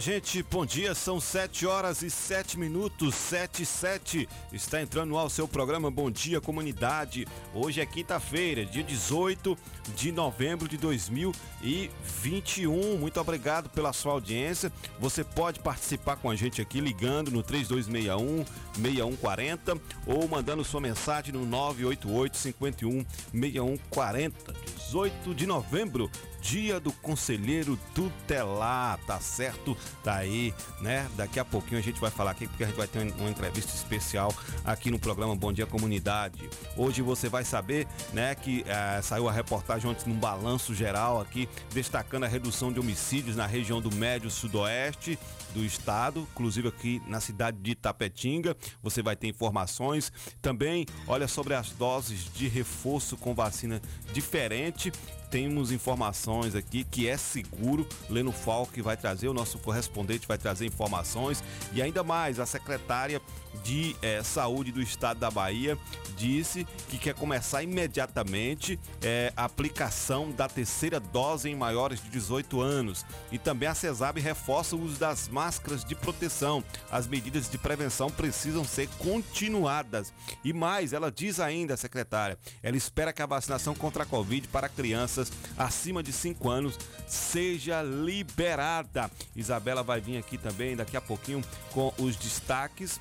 Gente, bom dia. São 7 horas e 7 minutos, 7 e 7. Está entrando no ar o seu programa Bom Dia Comunidade. Hoje é quinta-feira, dia 18 de novembro de 2021. Muito obrigado pela sua audiência. Você pode participar com a gente aqui ligando no 3261 6140 ou mandando sua mensagem no 988 51 6140. 18 de novembro, dia do conselheiro tutelar, tá certo? Tá aí, né? Daqui a pouquinho a gente vai falar aqui, porque a gente vai ter uma entrevista especial aqui no programa Bom Dia Comunidade. Hoje você vai saber, né, que eh, saiu a reportagem ontem num balanço geral aqui, destacando a redução de homicídios na região do Médio Sudoeste do estado, inclusive aqui na cidade de Itapetinga. Você vai ter informações. Também, olha sobre as doses de reforço com vacina diferente. Temos informações aqui que é seguro. Leno Falck vai trazer, o nosso correspondente vai trazer informações. E ainda mais, a secretária de eh, Saúde do Estado da Bahia disse que quer começar imediatamente eh, a aplicação da terceira dose em maiores de 18 anos. E também a CESAB reforça o uso das máscaras de proteção. As medidas de prevenção precisam ser continuadas. E mais, ela diz ainda, secretária, ela espera que a vacinação contra a Covid para crianças acima de 5 anos seja liberada. Isabela vai vir aqui também daqui a pouquinho com os destaques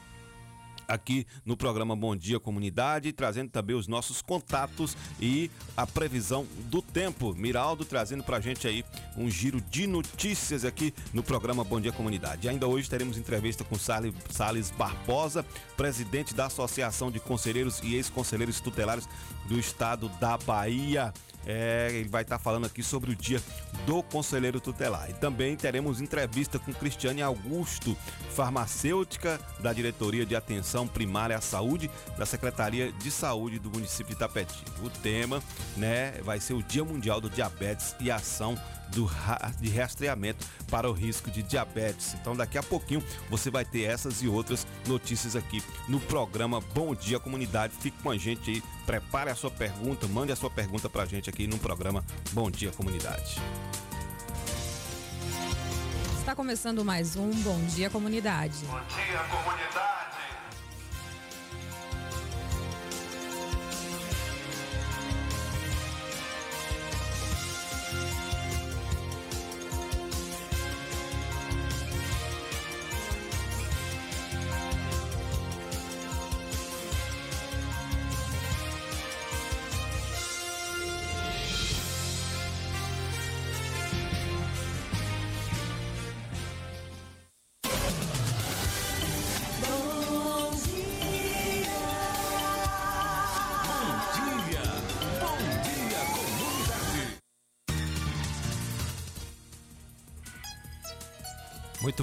aqui no programa Bom Dia Comunidade, trazendo também os nossos contatos e a previsão do tempo. Miraldo trazendo pra gente aí um giro de notícias aqui no programa Bom Dia Comunidade. Ainda hoje teremos entrevista com Salles Barbosa, presidente da Associação de Conselheiros e Ex-Conselheiros Tutelares do Estado da Bahia. É, ele vai estar falando aqui sobre o dia do conselheiro tutelar. E também teremos entrevista com Cristiane Augusto, farmacêutica da Diretoria de Atenção Primária à Saúde da Secretaria de Saúde do município de Itapetinga. O tema, né, vai ser o Dia Mundial do Diabetes e ação do ra- de rastreamento para o risco de diabetes. Então daqui a pouquinho você vai ter essas e outras notícias aqui no programa Bom Dia Comunidade. Fique com a gente aí, prepare a sua pergunta, mande a sua pergunta pra gente aqui no programa Bom Dia Comunidade. Está começando mais um Bom Dia Comunidade. Bom dia, comunidade.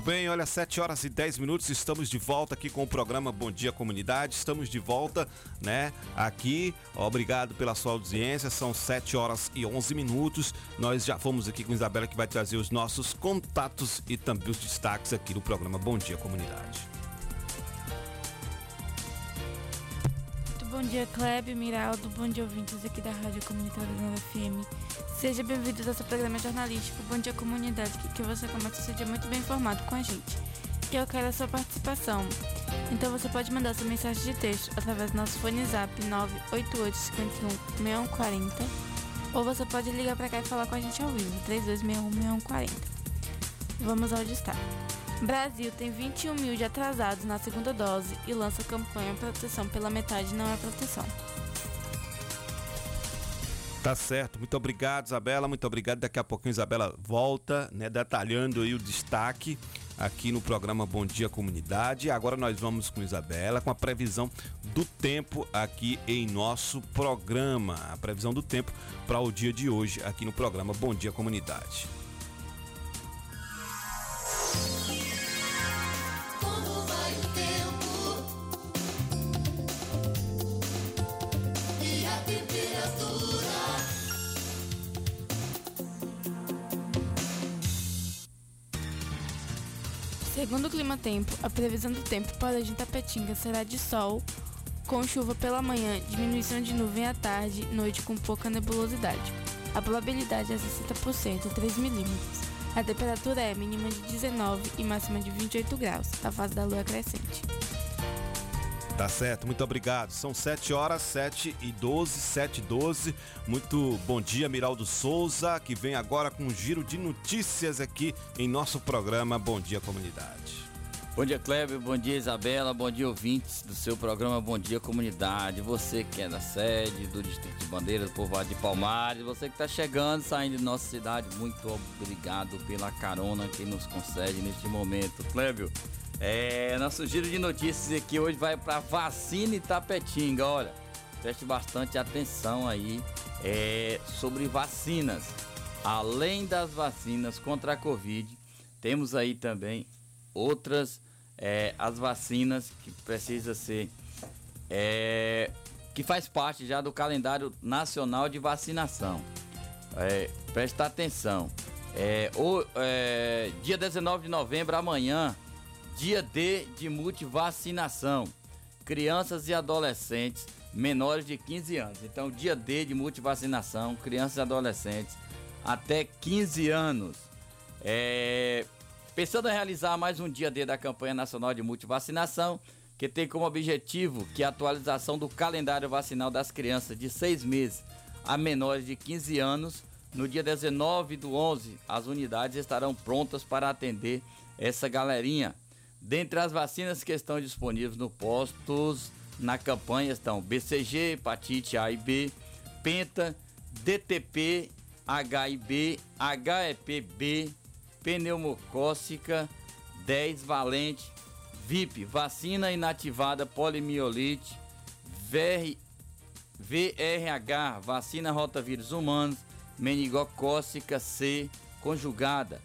Bem, olha, 7 horas e 10 minutos, estamos de volta aqui com o programa Bom Dia Comunidade. Estamos de volta, né, aqui. Obrigado pela sua audiência. São 7 horas e 11 minutos. Nós já fomos aqui com Isabela que vai trazer os nossos contatos e também os destaques aqui do programa Bom Dia Comunidade. Bom dia, Kleber, Miraldo, bom dia, ouvintes aqui da Rádio Comunitária da FM. Seja bem-vindo ao seu programa jornalístico Bom Dia Comunidade, que, que você comece seu dia muito bem informado com a gente. E eu quero a sua participação. Então você pode mandar sua mensagem de texto através do nosso fone zap 988 51 6140 ou você pode ligar para cá e falar com a gente ao vivo, 3261 6140. Vamos ao destaque. Brasil tem 21 mil de atrasados na segunda dose e lança campanha Proteção pela metade não é proteção. Tá certo, muito obrigado, Isabela, muito obrigado. Daqui a pouquinho, Isabela volta, né, detalhando aí o destaque aqui no programa Bom Dia Comunidade. Agora nós vamos com Isabela com a previsão do tempo aqui em nosso programa. A previsão do tempo para o dia de hoje aqui no programa Bom Dia Comunidade. Segundo o Clima Tempo, a previsão do tempo para hoje em Tapetinga será de sol, com chuva pela manhã, diminuição de nuvem à tarde, noite com pouca nebulosidade. A probabilidade é 60%, 3 milímetros. A temperatura é mínima de 19 e máxima de 28 graus. A fase da lua é crescente. Tá certo, muito obrigado. São 7 horas, 7 e 12, 7 e 12. Muito bom dia, Miraldo Souza, que vem agora com um giro de notícias aqui em nosso programa Bom Dia Comunidade. Bom dia, Kleber. Bom dia, Isabela. Bom dia, ouvintes do seu programa Bom Dia Comunidade. Você que é da sede, do Distrito de Bandeira, do povoado de Palmares. Você que está chegando, saindo de nossa cidade. Muito obrigado pela carona que nos concede neste momento. Clébio, é, nosso giro de notícias aqui hoje vai para vacina Itapetinga. Olha, preste bastante atenção aí é, sobre vacinas. Além das vacinas contra a Covid, temos aí também outras é, as vacinas que precisa ser é, que faz parte já do calendário nacional de vacinação. É, presta atenção. É, o, é, dia 19 de novembro, amanhã, dia D de multivacinação. Crianças e adolescentes menores de 15 anos. Então, dia D de multivacinação, crianças e adolescentes até 15 anos. É, Pensando em realizar mais um dia D da campanha nacional de multivacinação, que tem como objetivo que a atualização do calendário vacinal das crianças de 6 meses a menores de 15 anos, no dia 19 do 11, as unidades estarão prontas para atender essa galerinha. Dentre as vacinas que estão disponíveis no postos na campanha estão BCG, hepatite A e B, Penta, DTP, HIV, HEPB, pneumocócica 10 valente, VIP, vacina inativada polimiolite, VR, VRH, vacina rotavírus humanos, meningocócica C conjugada,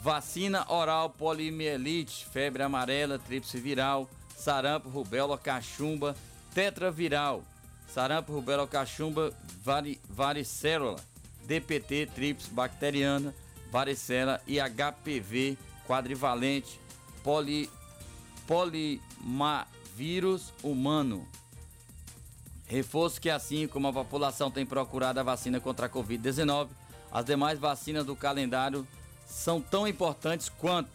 vacina oral polimielite, febre amarela, tríplice viral, sarampo, rubéola, cachumba, tetraviral, sarampo, rubéola, cachumba, vari, DPT, tríplice bacteriana, varicela e HPV quadrivalente poli, polimavírus humano. Reforço que assim como a população tem procurado a vacina contra a Covid-19, as demais vacinas do calendário são tão importantes quanto.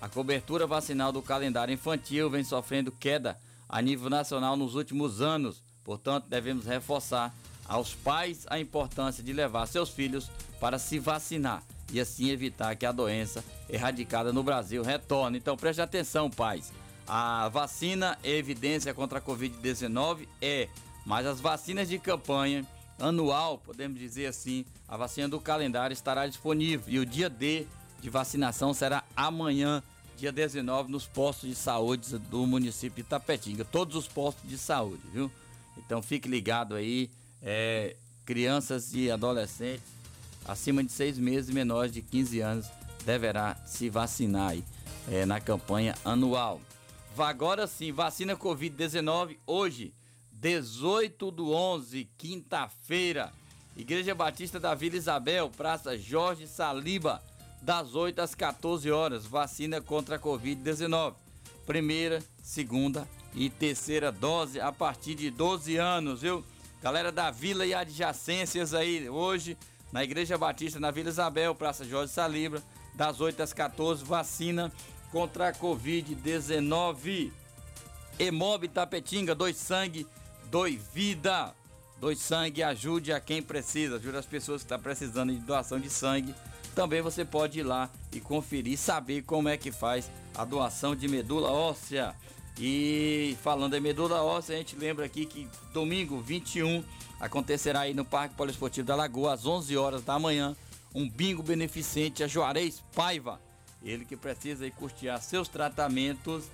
A cobertura vacinal do calendário infantil vem sofrendo queda a nível nacional nos últimos anos, portanto, devemos reforçar aos pais a importância de levar seus filhos para se vacinar e assim evitar que a doença erradicada no Brasil retorne. Então preste atenção, pais. A vacina é evidência contra a Covid-19 é, mas as vacinas de campanha anual, podemos dizer assim, a vacina do calendário estará disponível e o dia D de vacinação será amanhã, dia 19, nos postos de saúde do município de Itapetinga. Todos os postos de saúde, viu? Então fique ligado aí, é, crianças e adolescentes acima de seis meses e menores de 15 anos deverá se vacinar aí, é, na campanha anual. Agora sim, vacina Covid-19 hoje, 18 do 11, quinta-feira. Igreja Batista da Vila Isabel, Praça Jorge Saliba, das 8 às 14 horas. Vacina contra a Covid-19. Primeira, segunda e terceira dose a partir de 12 anos, viu? Galera da Vila e adjacências aí, hoje na Igreja Batista, na Vila Isabel, Praça Jorge Salibra, das 8 às 14, vacina contra a Covid-19. Emob Tapetinga, dois sangue, dois vida. Dois sangue, ajude a quem precisa, ajude as pessoas que estão precisando de doação de sangue. Também você pode ir lá e conferir, saber como é que faz a doação de medula óssea. E falando em medula óssea, a gente lembra aqui que domingo 21 acontecerá aí no Parque Poliesportivo da Lagoa às 11 horas da manhã um bingo beneficente a Juarez Paiva. Ele que precisa aí custear seus tratamentos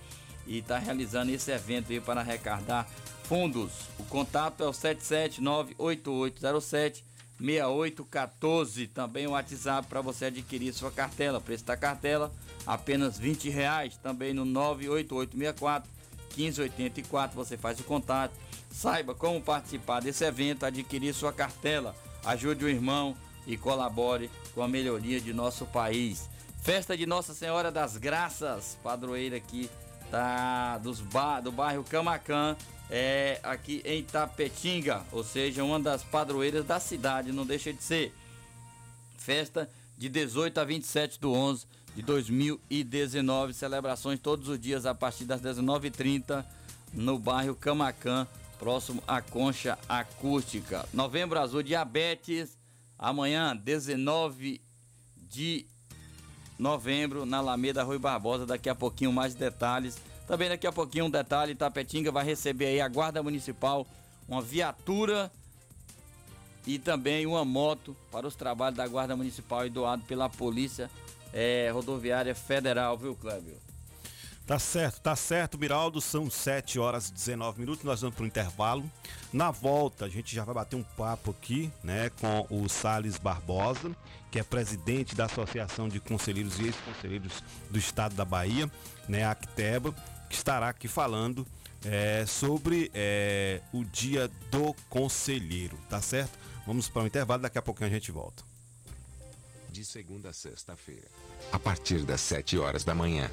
e está realizando esse evento aí para arrecadar fundos. O contato é o 7798807 6814. Também o WhatsApp para você adquirir sua cartela. Preço da cartela apenas 20 reais. Também no 98864 1584 você faz o contato. Saiba como participar desse evento, adquirir sua cartela. Ajude o irmão e colabore com a melhoria de nosso país. Festa de Nossa Senhora das Graças, padroeira aqui tá dos bar, do bairro Camacan, é aqui em Tapetinga, ou seja, uma das padroeiras da cidade, não deixa de ser. Festa de 18 a 27 do 11 de 2019, celebrações todos os dias a partir das 19h30 no bairro Camacan, próximo à Concha Acústica. Novembro Azul Diabetes, amanhã 19 de novembro, na Alameda Rui Barbosa. Daqui a pouquinho mais detalhes. Também daqui a pouquinho um detalhe, Tapetinga vai receber aí a Guarda Municipal, uma viatura e também uma moto para os trabalhos da Guarda Municipal e doado pela Polícia é, Rodoviária Federal, viu, Clébio? Tá certo, tá certo, Miraldo. São 7 horas e 19 minutos. Nós vamos para o intervalo. Na volta, a gente já vai bater um papo aqui, né, com o Sales Barbosa, que é presidente da Associação de Conselheiros e Ex-Conselheiros do Estado da Bahia, né, a Acteba, que estará aqui falando é, sobre é, o Dia do Conselheiro, tá certo? Vamos para o intervalo, daqui a pouquinho a gente volta. De segunda a sexta-feira, a partir das 7 horas da manhã.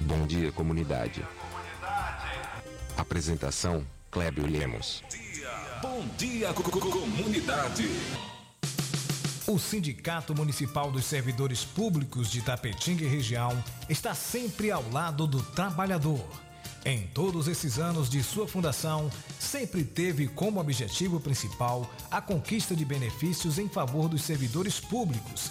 Bom dia, comunidade. Apresentação: Clébio Lemos. Bom dia, co- co- comunidade. O Sindicato Municipal dos Servidores Públicos de Tapetinga e região está sempre ao lado do trabalhador. Em todos esses anos de sua fundação, sempre teve como objetivo principal a conquista de benefícios em favor dos servidores públicos.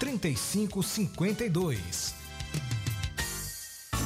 3552.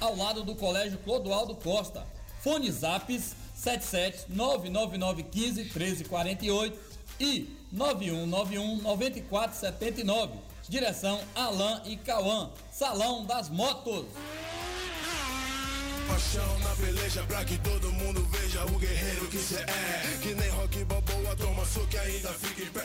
ao lado do Colégio Clodoaldo Costa. Fone Zaps 77 99915 1348 e 9191-9479. Direção Alain e Cauã. Salão das Motos. Paixão na peleja pra que todo mundo veja o guerreiro que cê é. Que nem rock balboa, toma soco e ainda fica em pé.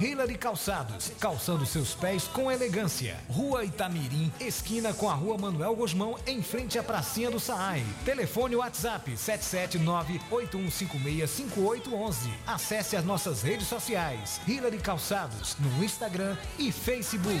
Hillary Calçados, calçando seus pés com elegância. Rua Itamirim, esquina com a Rua Manuel Gosmão, em frente à pracinha do Saai. Telefone WhatsApp 779-8156-5811. Acesse as nossas redes sociais. Hillary Calçados, no Instagram e Facebook.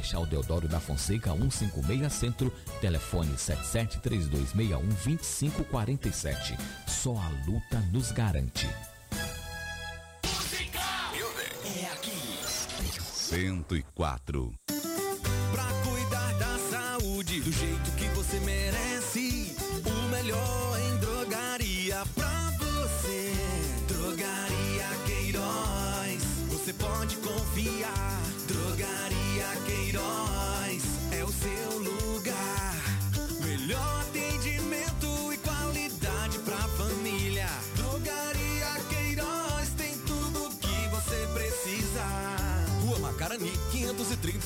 Marechal Deodoro da Fonseca, 156 Centro, telefone 7732612547. Só a luta nos garante. É aqui. 104. Pra cuidar da saúde do jeito que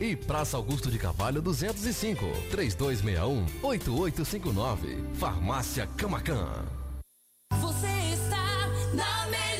E Praça Augusto de Carvalho 205, 3261-8859. Farmácia Camacan. Você está na melhor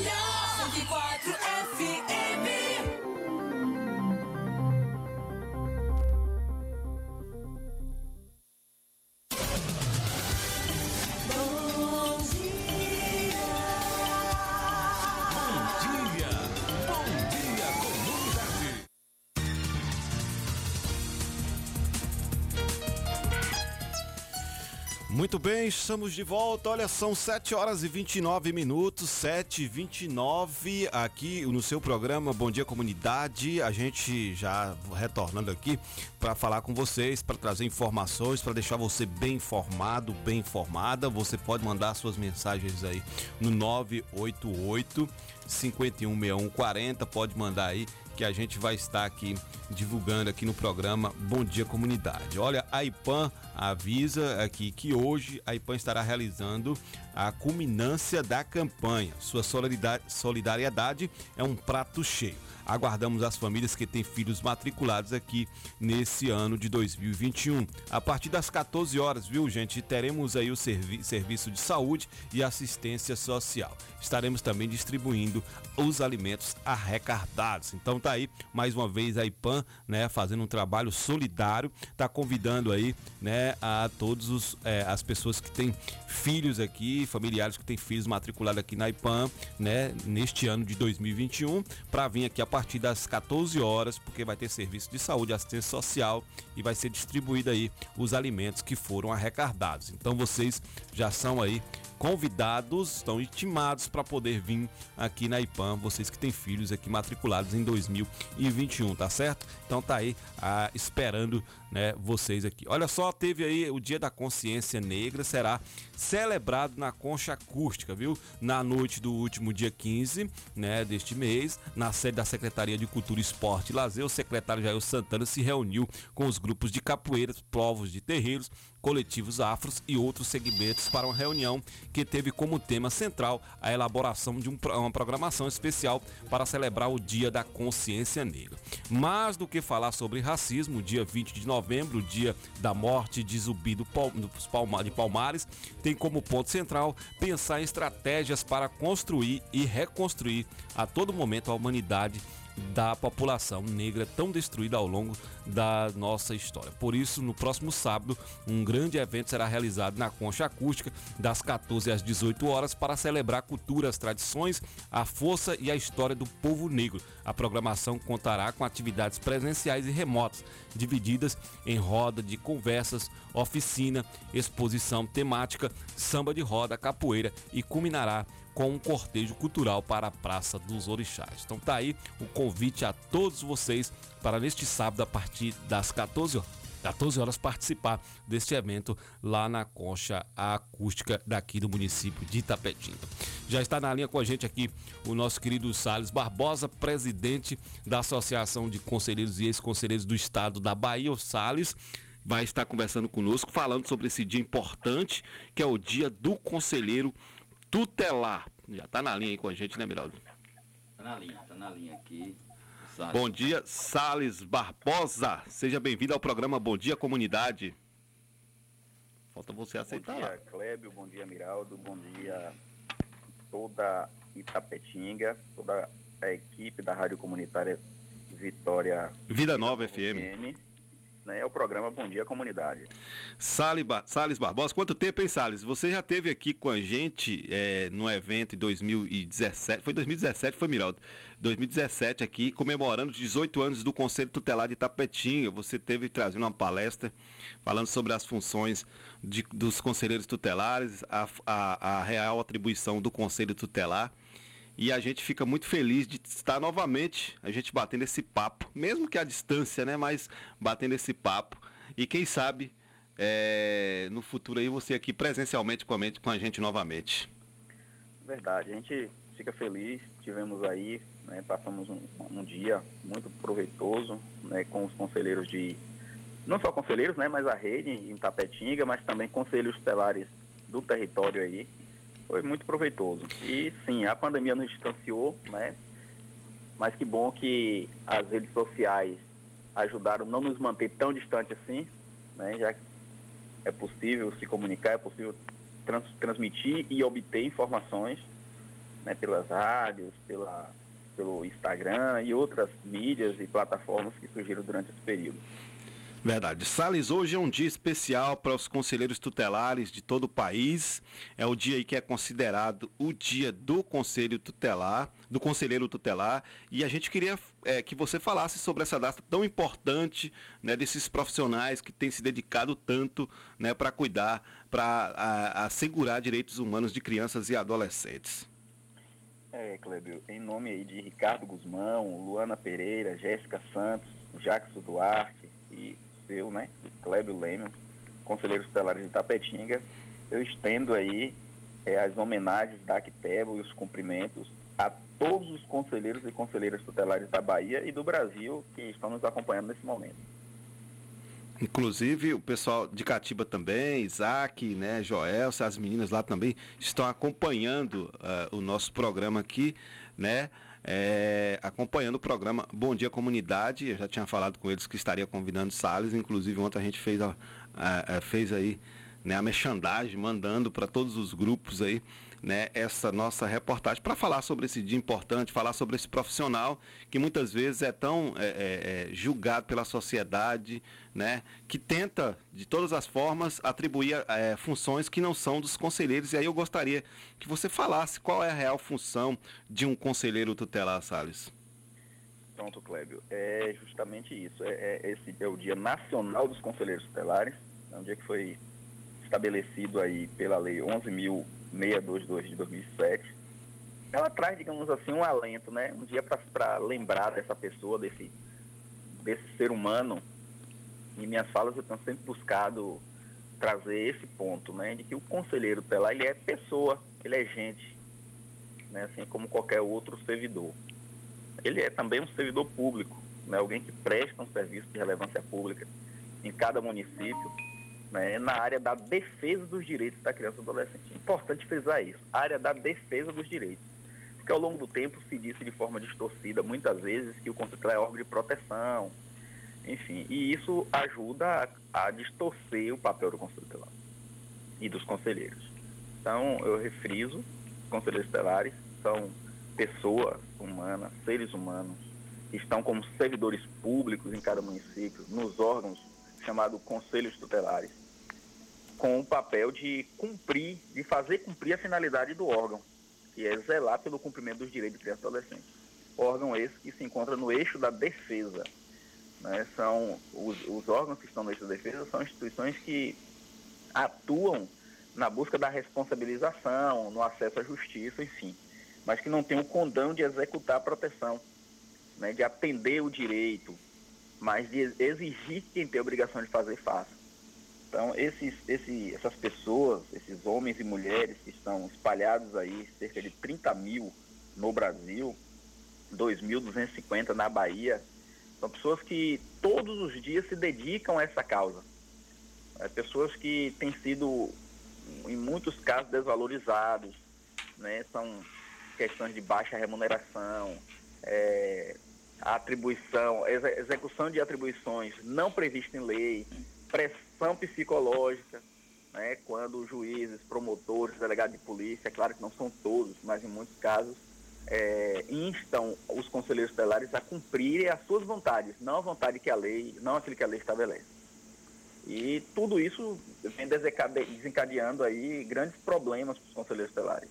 Muito bem, estamos de volta. Olha, são 7 horas e 29 minutos, 7 e 29 aqui no seu programa Bom Dia Comunidade. A gente já retornando aqui para falar com vocês, para trazer informações, para deixar você bem informado, bem informada. Você pode mandar suas mensagens aí no 988 516140, pode mandar aí que a gente vai estar aqui divulgando aqui no programa Bom Dia Comunidade. Olha, a IPAM avisa aqui que hoje a IPAM estará realizando a culminância da campanha. Sua solidari- solidariedade é um prato cheio. Aguardamos as famílias que têm filhos matriculados aqui nesse ano de 2021. A partir das 14 horas, viu, gente, teremos aí o servi- serviço de saúde e assistência social. Estaremos também distribuindo os alimentos arrecadados. Então tá aí, mais uma vez a IPAM, né, fazendo um trabalho solidário, tá convidando aí, né, a todos os eh, as pessoas que têm filhos aqui, familiares que têm filhos matriculados aqui na IPAM, né, neste ano de 2021, para vir aqui a partir das 14 horas, porque vai ter serviço de saúde, assistência social e vai ser distribuído aí os alimentos que foram arrecadados. Então vocês já são aí convidados, estão intimados para poder vir aqui na IPAM, vocês que têm filhos aqui matriculados em 2021, tá certo? Então tá aí ah, esperando né, vocês aqui. Olha só, teve aí o Dia da Consciência Negra, será celebrado na Concha Acústica, viu? Na noite do último dia 15, né, deste mês, na sede da Secretaria de Cultura, Esporte e Lazer, o secretário Jair Santana se reuniu com os grupos de capoeiras, povos de terreiros, coletivos afros e outros segmentos para uma reunião que teve como tema central a elaboração de um uma programação especial para celebrar o Dia da Consciência Negra. Mais do que falar sobre racismo, dia 20 de novembro, o dia da morte de Zumbi do de Palmares, tem como ponto central pensar em estratégias para construir e reconstruir a todo momento a humanidade da população negra tão destruída ao longo da nossa história. Por isso, no próximo sábado, um grande evento será realizado na Concha Acústica, das 14 às 18 horas, para celebrar a cultura, as tradições, a força e a história do povo negro. A programação contará com atividades presenciais e remotas, divididas em roda de conversas, oficina, exposição temática, samba de roda, capoeira e culminará com um cortejo cultural para a Praça dos Orixás. Então tá aí o convite a todos vocês para neste sábado a partir das 14 horas. 14 horas participar deste evento lá na concha acústica daqui do município de Itapetinga. Já está na linha com a gente aqui o nosso querido Salles Barbosa, presidente da Associação de Conselheiros e Ex-Conselheiros do Estado da Bahia, o Salles vai estar conversando conosco, falando sobre esse dia importante, que é o dia do conselheiro tutelar. Já tá na linha aí com a gente, né, Miraldo? Tá na linha, tá na linha aqui. Salles. Bom dia, Sales Barbosa. Seja bem-vindo ao programa Bom Dia Comunidade. Falta você aceitar Bom lá. dia, Clébio. Bom dia, Miraldo. Bom dia, toda Itapetinga, toda a equipe da Rádio Comunitária Vitória. Vida Nova FM. Né, é o programa Bom Dia Comunidade. Salles, Bar Salles Barbosa, quanto tempo, hein, Salles? Você já esteve aqui com a gente é, no evento em 2017, foi 2017, foi Miraldo? 2017 aqui, comemorando os 18 anos do Conselho Tutelar de Tapetinga. Você teve trazendo uma palestra falando sobre as funções de, dos conselheiros tutelares, a, a, a real atribuição do Conselho Tutelar. E a gente fica muito feliz de estar novamente a gente batendo esse papo, mesmo que à distância, né? Mas batendo esse papo. E quem sabe é, no futuro aí você aqui presencialmente com a, com a gente novamente. Verdade, a gente fica feliz, tivemos aí, né, passamos um, um, dia muito proveitoso né, com os conselheiros de, não só conselheiros, né, mas a rede em Tapetinga, mas também conselhos estelares do território aí, foi muito proveitoso. E sim, a pandemia nos distanciou, né? Mas que bom que as redes sociais ajudaram não nos manter tão distante assim, né? Já que é possível se comunicar, é possível trans, transmitir e obter informações, né? Pelas rádios, pela, pelo Instagram e outras mídias e plataformas que surgiram durante esse período. Verdade. Sales, hoje é um dia especial para os conselheiros tutelares de todo o país. É o dia que é considerado o dia do conselho tutelar, do conselheiro tutelar. E a gente queria é, que você falasse sobre essa data tão importante, né, desses profissionais que têm se dedicado tanto, né, para cuidar, para assegurar direitos humanos de crianças e adolescentes. É, Clébio, em nome aí de Ricardo Guzmão, Luana Pereira, Jéssica Santos, Jackson Duarte e seu, né, Clébio Lemos, conselheiro tutelar de Tapetinga, eu estendo aí é, as homenagens da Actebo e os cumprimentos a todos os conselheiros e conselheiras tutelares da Bahia e do Brasil que estão nos acompanhando nesse momento. Inclusive o pessoal de Catiba também, Isaac, né, Joel, as meninas lá também estão acompanhando uh, o nosso programa aqui, né? É, acompanhando o programa Bom Dia Comunidade. Eu já tinha falado com eles que estaria convidando Salles, inclusive ontem a gente fez, a, a, a fez aí né, a merchandagem, mandando para todos os grupos aí né, essa nossa reportagem para falar sobre esse dia importante, falar sobre esse profissional que muitas vezes é tão é, é, é, julgado pela sociedade, né, que tenta de todas as formas atribuir é, funções que não são dos conselheiros. E aí eu gostaria que você falasse qual é a real função de um conselheiro tutelar, Salles. Pronto, Clébio. É justamente isso. É, é, esse é o Dia Nacional dos Conselheiros Tutelares. É um dia que foi estabelecido aí pela Lei 11.000 622 de 2007, ela traz, digamos assim, um alento, né? Um dia para lembrar dessa pessoa, desse, desse ser humano. Em minhas falas eu tenho sempre buscado trazer esse ponto, né? De que o conselheiro tutelar, ele é pessoa, ele é gente, né? Assim como qualquer outro servidor. Ele é também um servidor público, né? Alguém que presta um serviço de relevância pública em cada município né, na área da defesa dos direitos da criança e do adolescente. Importante frisar isso, área da defesa dos direitos. Porque ao longo do tempo se disse de forma distorcida muitas vezes que o conselho é órgão de proteção, enfim, e isso ajuda a, a distorcer o papel do conselho tutelar e dos conselheiros. Então, eu refriso, conselheiros tutelares são pessoas humanas, seres humanos, que estão como servidores públicos em cada município, nos órgãos chamados conselhos tutelares com o papel de cumprir, de fazer cumprir a finalidade do órgão, que é zelar pelo cumprimento dos direitos de criança e adolescente. Órgão esse que se encontra no eixo da defesa. Né? São os, os órgãos que estão no eixo da defesa são instituições que atuam na busca da responsabilização, no acesso à justiça, enfim, mas que não têm o condão de executar a proteção, né, de atender o direito, mas de exigir que quem tem a obrigação de fazer faça. Então, esses, esses, essas pessoas, esses homens e mulheres que estão espalhados aí, cerca de 30 mil no Brasil, 2.250 na Bahia, são pessoas que todos os dias se dedicam a essa causa. É, pessoas que têm sido, em muitos casos, desvalorizados, né? são questões de baixa remuneração, é, atribuição, execução de atribuições não previstas em lei, pressão psicológica, né, quando juízes, promotores, delegados de polícia, é claro que não são todos, mas em muitos casos, é, instam os conselheiros tutelares a cumprirem as suas vontades, não a vontade que a lei, não aquilo que a lei estabelece. E tudo isso vem desencade- desencadeando aí grandes problemas para os conselheiros tutelares.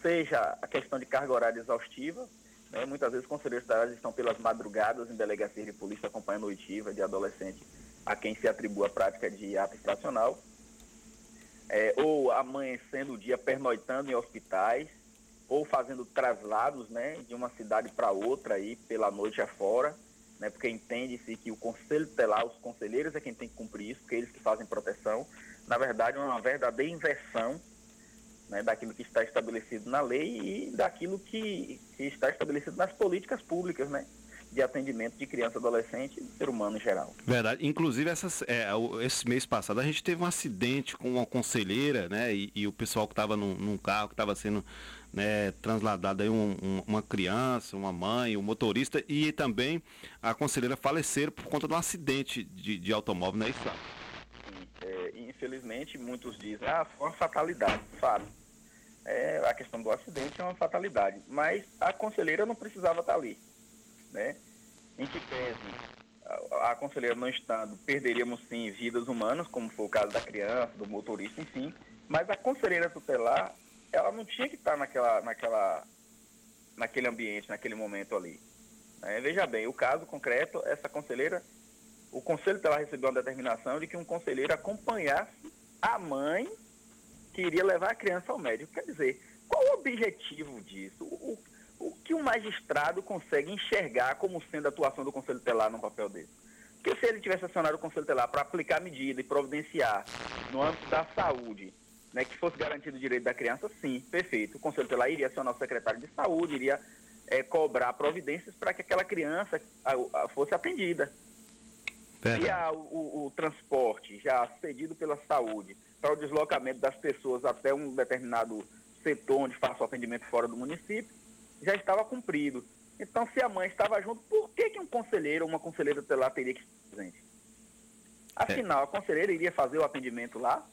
Seja a questão de carga horária exaustiva, né? muitas vezes os conselheiros tutelares estão pelas madrugadas em delegacias de polícia acompanhando oitiva de adolescente a quem se atribui a prática de ato infracional, é, ou amanhecendo o dia pernoitando em hospitais, ou fazendo traslados né, de uma cidade para outra aí pela noite afora, né, porque entende-se que o conselho tutelar, os conselheiros é quem tem que cumprir isso, porque eles que fazem proteção. Na verdade, é uma verdadeira inversão né, daquilo que está estabelecido na lei e daquilo que, que está estabelecido nas políticas públicas, né, de atendimento de criança, adolescente e ser humano em geral. Verdade. Inclusive, essas, é, esse mês passado a gente teve um acidente com uma conselheira, né? E, e o pessoal que estava num, num carro que estava sendo né, transladado aí um- um- uma criança, uma mãe, um motorista e também a conselheira faleceram por conta de um acidente de, de automóvel, não é isso? É, infelizmente, muitos dizem, ah, foi uma fatalidade. Fato. É, a questão do acidente é uma fatalidade. Mas a conselheira não precisava estar ali. Né? Em que pese a, a conselheira não estando, perderíamos sim vidas humanas, como foi o caso da criança, do motorista, enfim. Mas a conselheira tutelar, ela não tinha que estar naquela, naquela, naquele ambiente, naquele momento ali. né? veja bem, o caso concreto, essa conselheira o conselho tutelar recebeu uma determinação de que um conselheiro acompanhasse a mãe que iria levar a criança ao médico. Quer dizer, qual o objetivo disso? O, o que o magistrado consegue enxergar como sendo a atuação do conselho tutelar no papel dele? Porque se ele tivesse acionado o conselho tutelar para aplicar medida e providenciar no âmbito da saúde, né, que fosse garantido o direito da criança, sim, perfeito. O conselho tutelar iria acionar o secretário de saúde, iria eh, cobrar providências para que aquela criança a- a- fosse atendida. E a- o, o- o transporte já cedido pela saúde para o deslocamento das pessoas até um determinado setor onde faça o atendimento fora do município, já estava cumprido. Então, se a mãe estava junto, por que, que um conselheiro ou uma conselheira tutelar teria que estar presente? Afinal, a conselheira iria fazer o atendimento lá?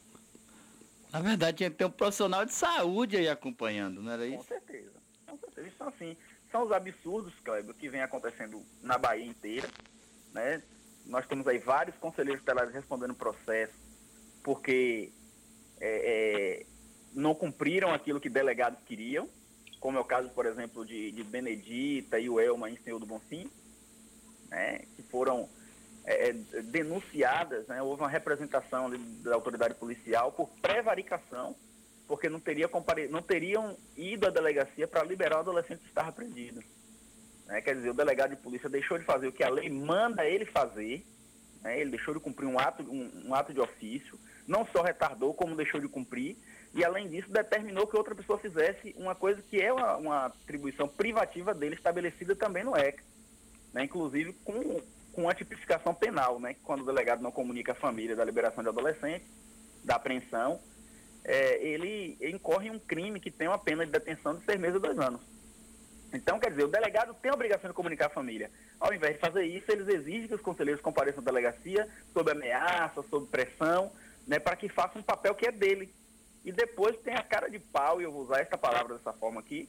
Na verdade, tinha que ter um profissional de saúde aí acompanhando, não era Com isso? certeza. Com certeza. Então, assim, são os absurdos, Kleber, que vem acontecendo na Bahia inteira. Né? Nós temos aí vários conselheiros tutelares respondendo processo porque é, é, não cumpriram aquilo que delegados queriam, como é o caso, por exemplo, de, de Benedita e o Elma em Senhor do Bonfim, né? que foram é, é, denunciadas, né? houve uma representação da autoridade policial por prevaricação, porque não, teria compare... não teriam ido à delegacia para liberar o adolescente que estava prendido. Né? Quer dizer, o delegado de polícia deixou de fazer o que a lei manda ele fazer, né? ele deixou de cumprir um ato, um, um ato de ofício, não só retardou, como deixou de cumprir, e além disso determinou que outra pessoa fizesse uma coisa que é uma, uma atribuição privativa dele estabelecida também no ECA, né? inclusive com, com a tipificação penal, né? quando o delegado não comunica à família da liberação de adolescente, da apreensão, é, ele incorre em um crime que tem uma pena de detenção de seis meses a dois anos. Então, quer dizer, o delegado tem a obrigação de comunicar à família. Ao invés de fazer isso, eles exigem que os conselheiros compareçam à delegacia sob ameaça, sob pressão, né, para que façam um papel que é dele. E depois tem a cara de pau, e eu vou usar essa palavra dessa forma aqui,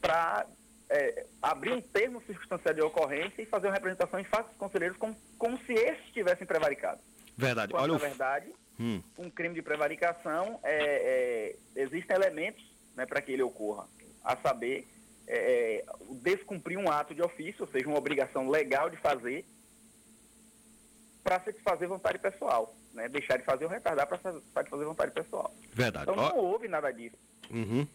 para é, abrir um termo circunstancial de ocorrência e fazer uma representação em face dos conselheiros como, como se esses estivessem prevaricados. Verdade. Quando, Olha na verdade, Hum. um crime de prevaricação, é, é, existem elementos né, para que ele ocorra. A saber, é, é, descumprir um ato de ofício, ou seja, uma obrigação legal de fazer, para satisfazer vontade pessoal. Né? Deixar de fazer ou retardar para satisfazer vontade pessoal. Verdade. Então não houve nada disso. Uhum.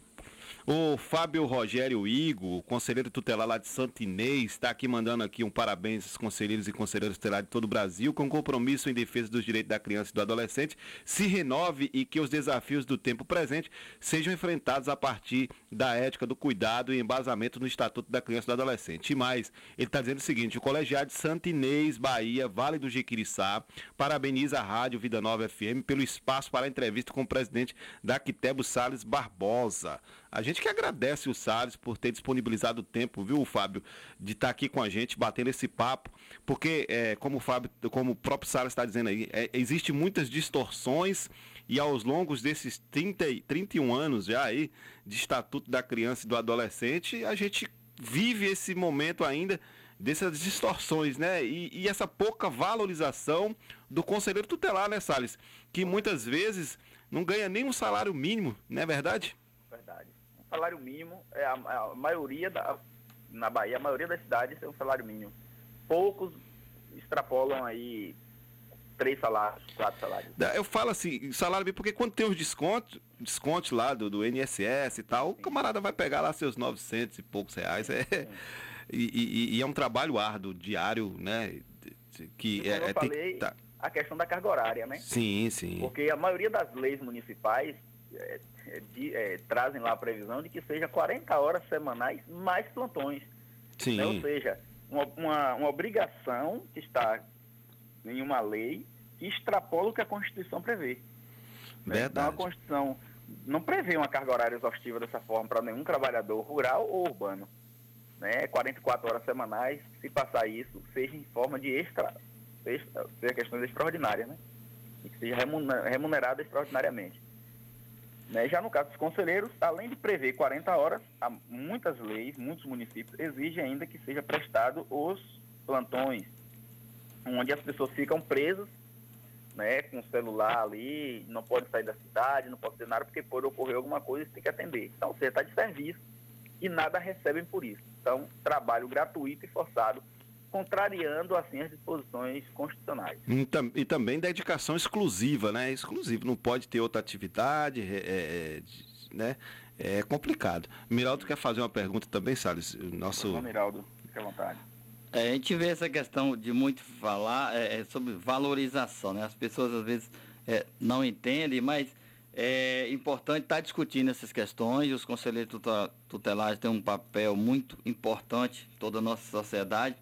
O Fábio Rogério Igo, conselheiro tutelar lá de Santo Inês, está aqui mandando aqui um parabéns aos conselheiros e conselheiras tutelares de todo o Brasil, com compromisso em defesa dos direitos da criança e do adolescente, se renove e que os desafios do tempo presente sejam enfrentados a partir da ética do cuidado e embasamento no Estatuto da Criança e do Adolescente. E mais, ele está dizendo o seguinte, o colegiado de Santo Inês, Bahia, Vale do Jequiriçá, parabeniza a Rádio Vida Nova FM pelo espaço para a entrevista com o presidente da Quitebo Salles Barbosa. A gente que agradece o Salles por ter disponibilizado o tempo, viu, Fábio, de estar aqui com a gente, batendo esse papo, porque, é, como o Fábio, como o próprio Salles está dizendo aí, é, existe muitas distorções e aos longos desses 30, e- 31 anos já aí de Estatuto da Criança e do Adolescente, a gente vive esse momento ainda dessas distorções, né? E, e, essa pouca valorização do conselheiro tutelar, né, Salles? Que muitas vezes não ganha nem um salário mínimo, não é verdade? Verdade. Salário mínimo é a, a maioria da na Bahia, a maioria das cidades tem um salário mínimo. Poucos extrapolam aí três salários, quatro salários. Eu falo assim, salário mínimo, porque quando tem os descontos, descontos lá do, do NSS e tal, o camarada vai pegar lá seus 900 e poucos reais. É, e, e, e, é um trabalho árduo, diário, né? Que e é, eu falei, tá. a questão da carga horária, né? Sim, sim. Porque a maioria das leis municipais é, é, de, é, trazem lá a previsão de que seja 40 horas semanais mais plantões. Sim. Né? Ou seja, uma, uma, uma obrigação que está em uma lei que extrapola o que a Constituição prevê. Verdade. Então a Constituição não prevê uma carga horária exaustiva dessa forma para nenhum trabalhador rural ou urbano. Né? 44 horas semanais, se passar isso, seja em forma de extra, extra seja questões extraordinárias, né? E que seja remunerada extraordinariamente. Né? Já no caso dos conselheiros, além de prever 40 horas, muitas leis, muitos municípios exigem ainda que seja prestado os plantões, onde as pessoas ficam presas né, com o celular ali, não pode sair da cidade, não pode ter nada, porque pode ocorrer alguma coisa e tem que atender. Então, você está de serviço e nada recebem por isso. Então, trabalho gratuito e forçado, contrariando assim as disposições constitucionais. E, também dedicação exclusiva, né? Exclusivo, não pode ter outra atividade, é, é, né? É complicado. Miraldo quer fazer uma pergunta também, Salles? Nosso... Não, Miraldo, fique à vontade. É, a gente vê essa questão de muito falar é, é sobre valorização, né? As pessoas às vezes é, não entendem, mas é importante estar tá discutindo essas questões. Os conselheiros tutelares têm um papel muito importante em toda a nossa sociedade.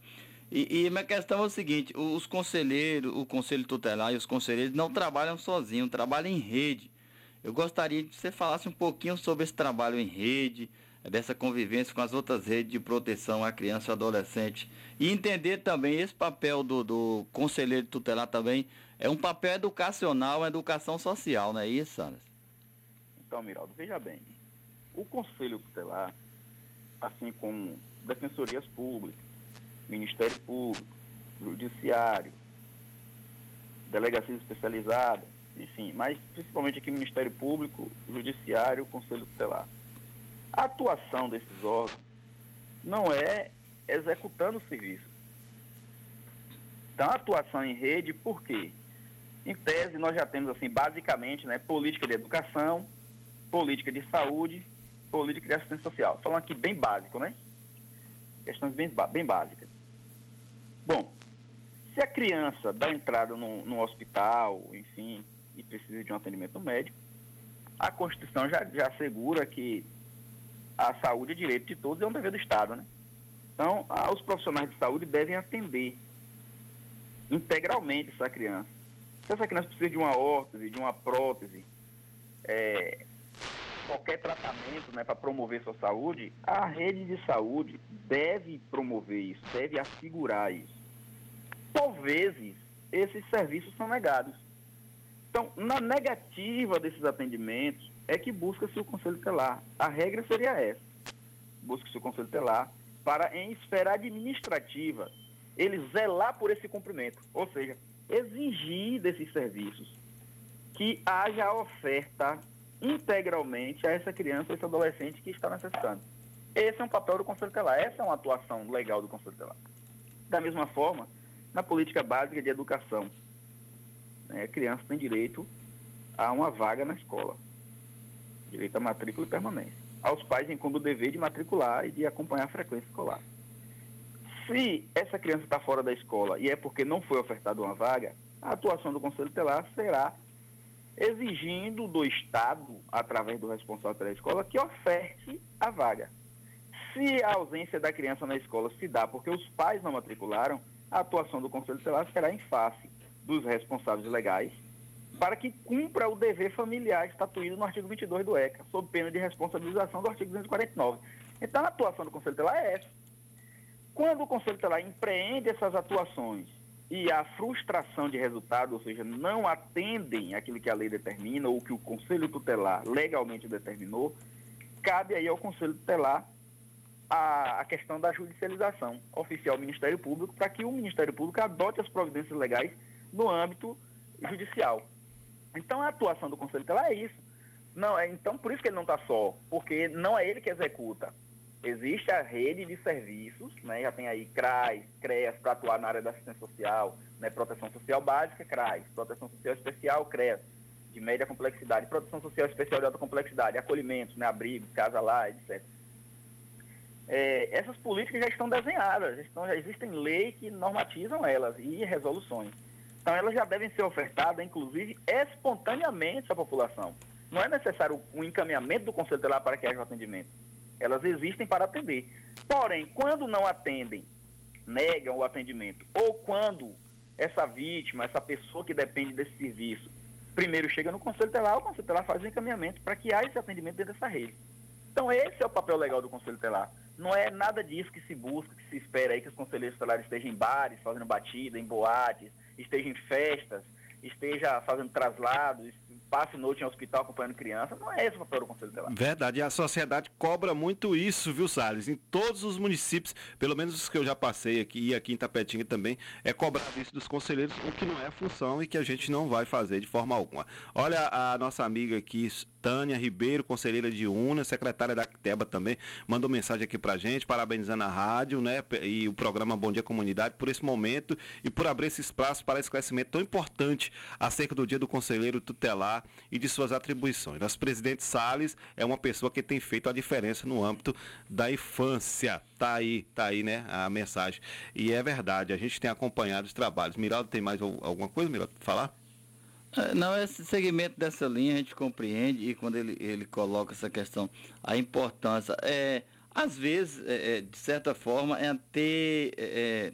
E, e minha questão é o seguinte, os conselheiros, o conselho tutelar e os conselheiros não trabalham sozinhos, trabalham em rede. Eu gostaria que você falasse um pouquinho sobre esse trabalho em rede, dessa convivência com as outras redes de proteção à criança e adolescente. E entender também esse papel do, do conselheiro tutelar também é um papel educacional, uma educação social, não é isso, Sanas? Então, Miraldo, veja bem. O conselho tutelar, assim como defensorias públicas, Ministério Público, Judiciário, delegacias especializadas, enfim, mas principalmente aqui Ministério Público, Judiciário, Conselho Tutelar. A atuação desses órgãos não é executando o serviço. Então, a atuação em rede, por quê? Em tese, nós já temos, assim, basicamente, né, política de educação, política de saúde, política de assistência social. Falando aqui bem básico, né? Questões bem, bem básicas. Bom, se a criança dá entrada no, hospital, enfim, e precisa de um atendimento médico, a Constituição já, já assegura que a saúde é direito de todos e é um dever do Estado, né? Então, os profissionais de saúde devem atender integralmente essa criança. Se essa criança precisa de uma órtese, de uma prótese, é, qualquer tratamento né, para promover sua saúde, a rede de saúde deve promover isso, deve assegurar isso. Vezes, esses serviços são negados. Então, na negativa desses atendimentos, é que busca-se o Conselho Telar. A regra seria essa. Busca-se o Conselho Telar para, em esfera administrativa, ele zelar por esse cumprimento. Ou seja, exigir desses serviços que haja oferta integralmente a essa criança, esse adolescente que está necessitando. Esse é um papel do Conselho Telar. Essa é uma atuação legal do Conselho Telar. Da mesma forma, na política básica de educação, né, a criança tem direito a uma vaga na escola direito à matrícula e permanência. Aos pais incumbe o dever de matricular e de acompanhar a frequência escolar. Se essa criança está fora da escola e é porque não foi ofertada uma vaga, a atuação do Conselho Telar será exigindo do Estado, através do responsável pela escola, que oferte a vaga. Se a ausência da criança na escola se dá porque os pais não matricularam, a atuação do Conselho Telar será em face dos responsáveis legais para que cumpra o dever familiar estatuído no artigo 22 do ECA, sob pena de responsabilização do artigo 249. Então, a atuação do Conselho Telar é essa. Quando o Conselho Telar empreende essas atuações e a frustração de resultado, ou seja, não atendem aquilo que a lei determina ou que o Conselho Tutelar legalmente determinou, cabe aí ao Conselho Tutelar a, a questão da judicialização oficial ao Ministério Público para que o Ministério Público adote as providências legais no âmbito judicial. Então a atuação do Conselho Tutelar é isso. Não, é, então por isso que ele não está só, porque não é ele que executa. Existe a rede de serviços, né, já tem aí CRAS, CREAS para atuar na área da assistência social, né, proteção social básica, CRAS, proteção social especial, CREAS, de média complexidade, proteção social especial de alta complexidade, acolhimentos, né, casa lá, etc. É, essas políticas já estão desenhadas, já, estão, já existem leis que normatizam elas e resoluções. Então elas já devem ser ofertadas, inclusive, espontaneamente à população. Não é necessário um encaminhamento do Conselho Tutelar para que haja o atendimento. Elas existem para atender. Porém, quando não atendem, negam o atendimento, ou quando essa vítima, essa pessoa que depende desse serviço, primeiro chega no Conselho Tutelar, o Conselho Tutelar faz o encaminhamento para que haja esse atendimento dentro dessa rede. Então esse é o papel legal do Conselho Tutelar. Não é nada disso que se busca, que se espera aí que os conselheiros tutelares estejam em bares, fazendo batida, em boates, esteja em festas, esteja fazendo traslados, passe noite em hospital acompanhando criança. Não é esse o papel do Conselho Tutelar. Verdade, e a sociedade cobra muito isso, viu, Salles? Em todos os municípios, pelo menos os que eu já passei aqui e aqui em Tapetinga também, é cobrado isso dos conselheiros, o que não é função e que a gente não vai fazer de forma alguma. Olha a nossa amiga aqui, Tânia Ribeiro, conselheira de UNA, secretária da CTEBA também, mandou mensagem aqui pra gente, parabenizando a rádio, né, e o programa Bom Dia Comunidade por esse momento e por abrir esse espaço para esclarecimento tão importante acerca do Dia do Conselheiro Tutelar e de suas atribuições. Nosso presidente Salles é uma pessoa que tem feito a diferença no âmbito da infância. Tá aí, tá aí, né, a mensagem. E é verdade, a gente tem acompanhado os trabalhos. Miraldo, tem mais alguma coisa, Miraldo, para falar? É, Não, esse segmento dessa linha a gente compreende e quando ele, ele coloca essa questão, a importância, é, às vezes, é, é, de certa forma, é até é,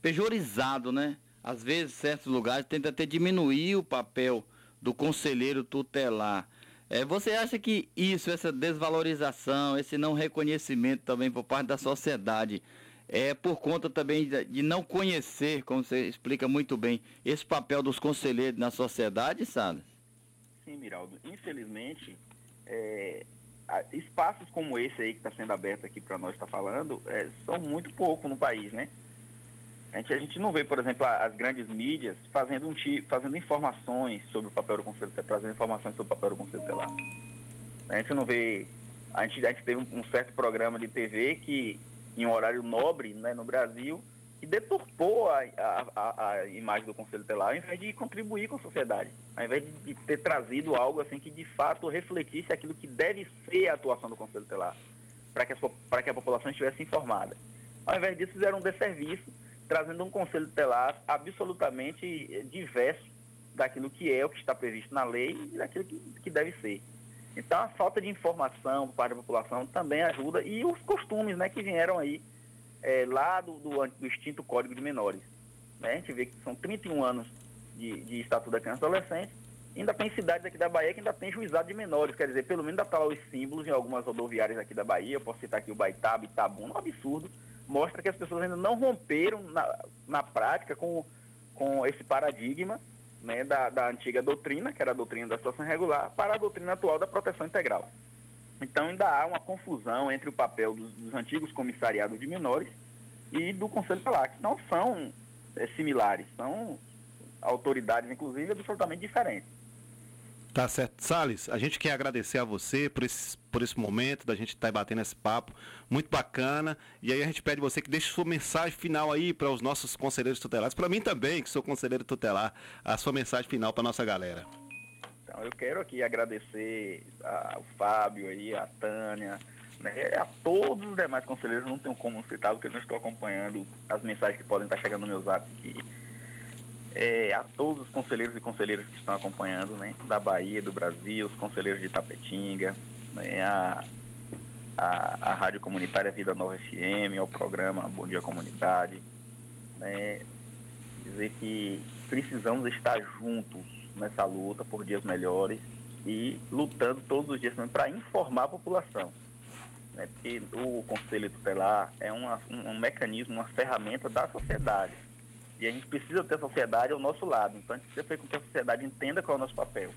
pejorizado, né? Às vezes, certos lugares tentam até diminuir o papel do conselheiro tutelar. É, você acha que isso, essa desvalorização, esse não reconhecimento também por parte da sociedade, é por conta também de, não conhecer, como você explica muito bem, esse papel dos conselheiros na sociedade, sabe? Sim, Miraldo. Infelizmente, é, espaços como esse aí que está sendo aberto aqui para nós estar falando é, são muito pouco no país, né? A gente, a gente não vê, por exemplo, as grandes mídias fazendo, um ti- fazendo informações sobre o papel do Conselho Tutelar, trazendo informações sobre o papel do Conselho Tutelar. A gente não vê... A gente, a gente teve um, um certo programa de TV que, em um horário nobre né, no Brasil, que deturpou a, a, a- imagem do Conselho Tutelar, ao invés de contribuir com a sociedade, ao invés de, ter trazido algo assim que de fato refletisse aquilo que deve ser a atuação do Conselho Tutelar, para que, a que a população estivesse informada. Ao invés disso, fizeram um desserviço, trazendo um Conselho Tutelar absolutamente diverso daquilo que é o que está previsto na lei e daquilo que, que deve ser. Então, a falta de informação parte da população também ajuda, e os costumes né, que vieram aí é, lá do, do, do extinto Código de Menores. Né? A gente vê que são 31 anos de, de Estatuto da Criança e Adolescente, ainda tem cidades aqui da Bahia que ainda tem juizado de menores, quer dizer, pelo menos ainda está lá os símbolos em algumas rodoviárias aqui da Bahia, eu posso citar aqui o Baitaba, Itabuna, um absurdo, mostra que as pessoas ainda não romperam na, na prática com, com esse paradigma né, da, da antiga doutrina, que era a doutrina da situação irregular, para a doutrina atual da proteção integral. Então ainda há uma confusão entre o papel dos, dos antigos comissariados de menores e do Conselho Tutelar, que não são eh, similares, são autoridades, inclusive, absolutamente diferentes. Tá certo. Salles, a gente quer agradecer a você por esse, por esse momento, da gente estar batendo esse papo. Muito bacana. E aí a gente pede você que deixe sua mensagem final aí para os nossos conselheiros tutelares. Para mim também, que sou conselheiro tutelar, a sua mensagem final para nossa galera. Então eu quero aqui agradecer ao Fábio aí, a Tânia, né, a todos os demais conselheiros, não tenho como citar, porque eu não estou acompanhando as mensagens que podem estar chegando no meu zap aqui. É, a todos os conselheiros e conselheiras que estão acompanhando, né, da Bahia, do Brasil, os conselheiros de Tapetinga, né, a, a, a Rádio Comunitária Vida Nova FM, ao programa Bom Dia Comunidade, né, dizer que precisamos estar juntos nessa luta por dias melhores e lutando todos os dias para informar a população. Né? Porque o Conselho Tutelar é uma, um, um mecanismo, uma ferramenta da sociedade. E a gente precisa ter a sociedade ao nosso lado. Então a gente precisa fazer com que a sociedade entenda qual é o nosso papel.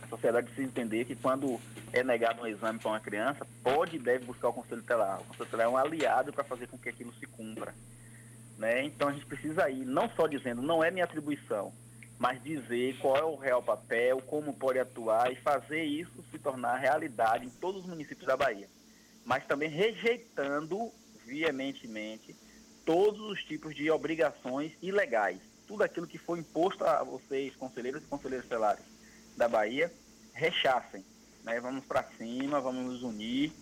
A sociedade precisa entender que quando é negado um exame para uma criança, pode e deve buscar o conselho tutelar. O conselho tutelar é um aliado para fazer com que aquilo se cumpra. Né? Então a gente precisa ir, não só dizendo, não é minha atribuição, mas dizer qual é o real papel, como pode atuar e fazer isso se tornar realidade em todos os municípios da Bahia. Mas também rejeitando veementemente todos os tipos de obrigações ilegais. Tudo aquilo que foi imposto a vocês, conselheiros e conselheiros estelares da Bahia, rechaçem. Né? Vamos para cima, vamos nos unir,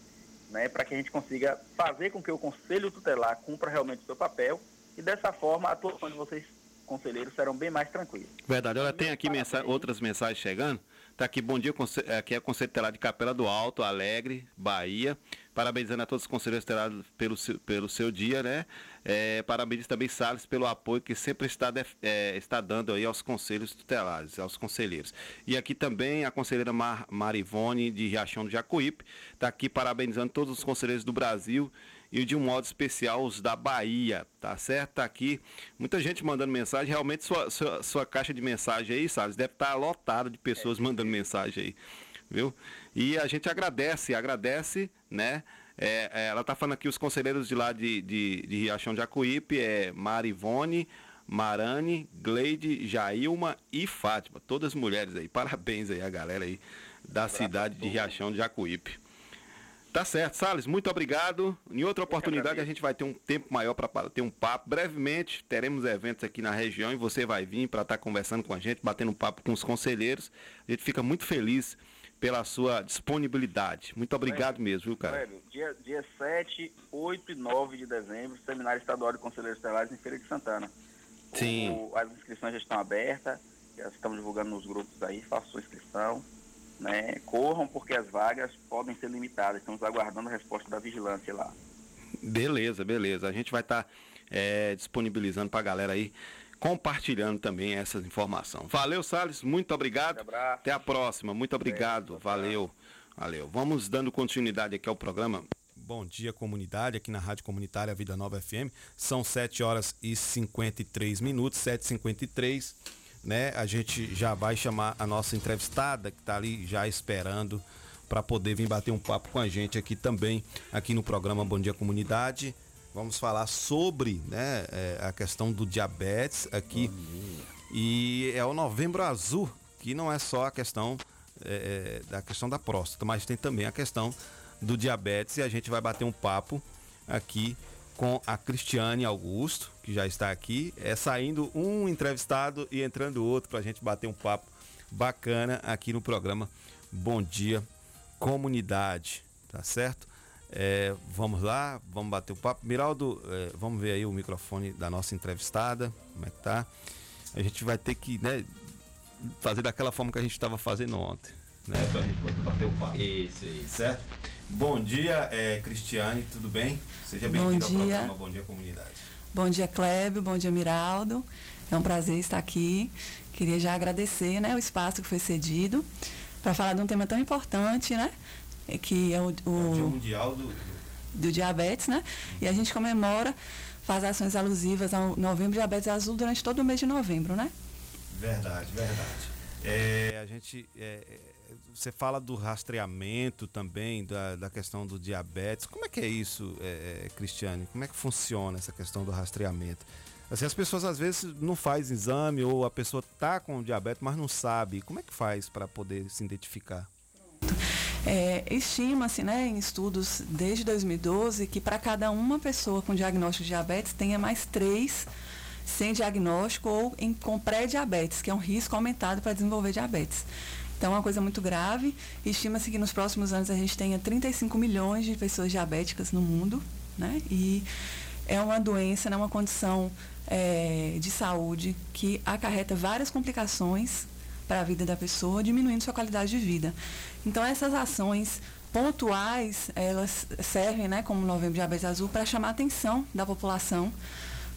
né? para que a gente consiga fazer com que o Conselho Tutelar cumpra realmente o seu papel e dessa forma a atuação de vocês, conselheiros, serão bem mais tranquilas. Verdade, olha, tem aqui mensa outras mensagens chegando. Tá aqui, bom dia, aqui é o Conselho Tutelar de Capela do Alto, Alegre, Bahia. Parabenizando a todos os conselheiros tutelares pelo seu, pelo seu dia, né? É, parabéns também, Salles, pelo apoio que sempre está, def- é, está dando aí aos conselhos tutelares, aos conselheiros. E aqui também a conselheira Mar, Marivone, de Riachão do Jacuípe, está aqui parabenizando todos os conselheiros do Brasil e de um modo especial os da Bahia, tá certo? Tá aqui muita gente mandando mensagem. Realmente sua, sua, sua caixa de mensagem aí, Salles, deve estar lotada de pessoas mandando mensagem aí, viu? E a gente agradece, agradece, né? É, é, ela tá falando aqui os conselheiros de lá de, de, de Riachão de Jacuípe, é Marivone, Marane, Gleide, Jailma e Fátima, todas mulheres aí. Parabéns aí a galera aí da cidade de Riachão de Jacuípe. Tá certo, Salles, muito obrigado. Em outra oportunidade a gente vai ter um tempo maior para ter um papo. Brevemente teremos eventos aqui na região e você vai vir para estar conversando com a gente, batendo um papo com os conselheiros. A gente fica muito feliz pela sua disponibilidade. Muito obrigado mesmo, viu, cara? Clébio, dia, dia 7, 8 e 9 de dezembro, Seminário Estadual de Conselheiros Estelares em Feira de Santana. Sim. O- as inscrições já estão abertas, já estamos divulgando nos grupos aí, faça sua inscrição. Né? Corram porque as vagas podem ser limitadas. Estamos aguardando a resposta da vigilância lá. Beleza, beleza. A gente vai estar disponibilizando para a galera aí, compartilhando também essa informação. Valeu, Salles, muito obrigado. Até a próxima, muito obrigado. Valeu, valeu. Vamos dando continuidade aqui ao programa. Bom dia, comunidade, aqui na Rádio Comunitária Vida Nova FM. São 7 horas e 53 minutos, 7h53. Né? A gente já vai chamar a nossa entrevistada, que está ali já esperando para poder vir bater um papo com a gente aqui também, aqui no programa Bom Dia Comunidade. Vamos falar sobre né, é, a questão do diabetes aqui. E é o Novembro Azul, que não é só a questão é, é, da questão da próstata, mas tem também a questão do diabetes e a gente vai bater um papo aqui com a Cristiane Augusto, que já está aqui, é saindo um entrevistado e entrando outro para a gente bater um papo bacana aqui no programa Bom Dia Comunidade, tá certo? É, vamos lá, vamos bater o papo. Miraldo, é, vamos ver aí o microfone da nossa entrevistada, como é que tá? A gente vai ter que né, fazer daquela forma que a gente estava fazendo ontem, né? Pra gente bater o papo. Isso, isso. Certo? Bom dia, é, Cristiane, tudo bem? Seja bem-vindo ao programa Bom Dia Comunidade. Bom dia, Clébio. Bom dia, Miraldo. É um prazer estar aqui. Queria já agradecer né, o espaço que foi cedido para falar de um tema tão importante, né? é Que é o, o- Dia Mundial do, do diabetes, né? E a gente comemora, faz ações alusivas ao Novembro Diabetes Azul durante todo o mês de novembro, né? Verdade, verdade. É, a gente. Você fala do rastreamento também, da, da questão do diabetes. Como é que é isso, é, é, Cristiane? Como é que funciona essa questão do rastreamento? Assim, as pessoas às vezes não fazem exame ou a pessoa tá com diabetes, mas não sabe. Como é que faz para poder se identificar? É, Estima-se, né, em estudos desde 2012, que para cada uma pessoa com diagnóstico de diabetes tenha mais três sem diagnóstico ou em, com pré-diabetes, que é um risco aumentado para desenvolver diabetes. Então é uma coisa muito grave. Estima-se que nos próximos anos a gente tenha 35 milhões de pessoas diabéticas no mundo, né? E é uma doença, né, uma condição é, de saúde que acarreta várias complicações para a vida da pessoa, diminuindo sua qualidade de vida. Então essas ações pontuais, elas servem, né, como Novembro Diabetes Azul, para chamar a atenção da população,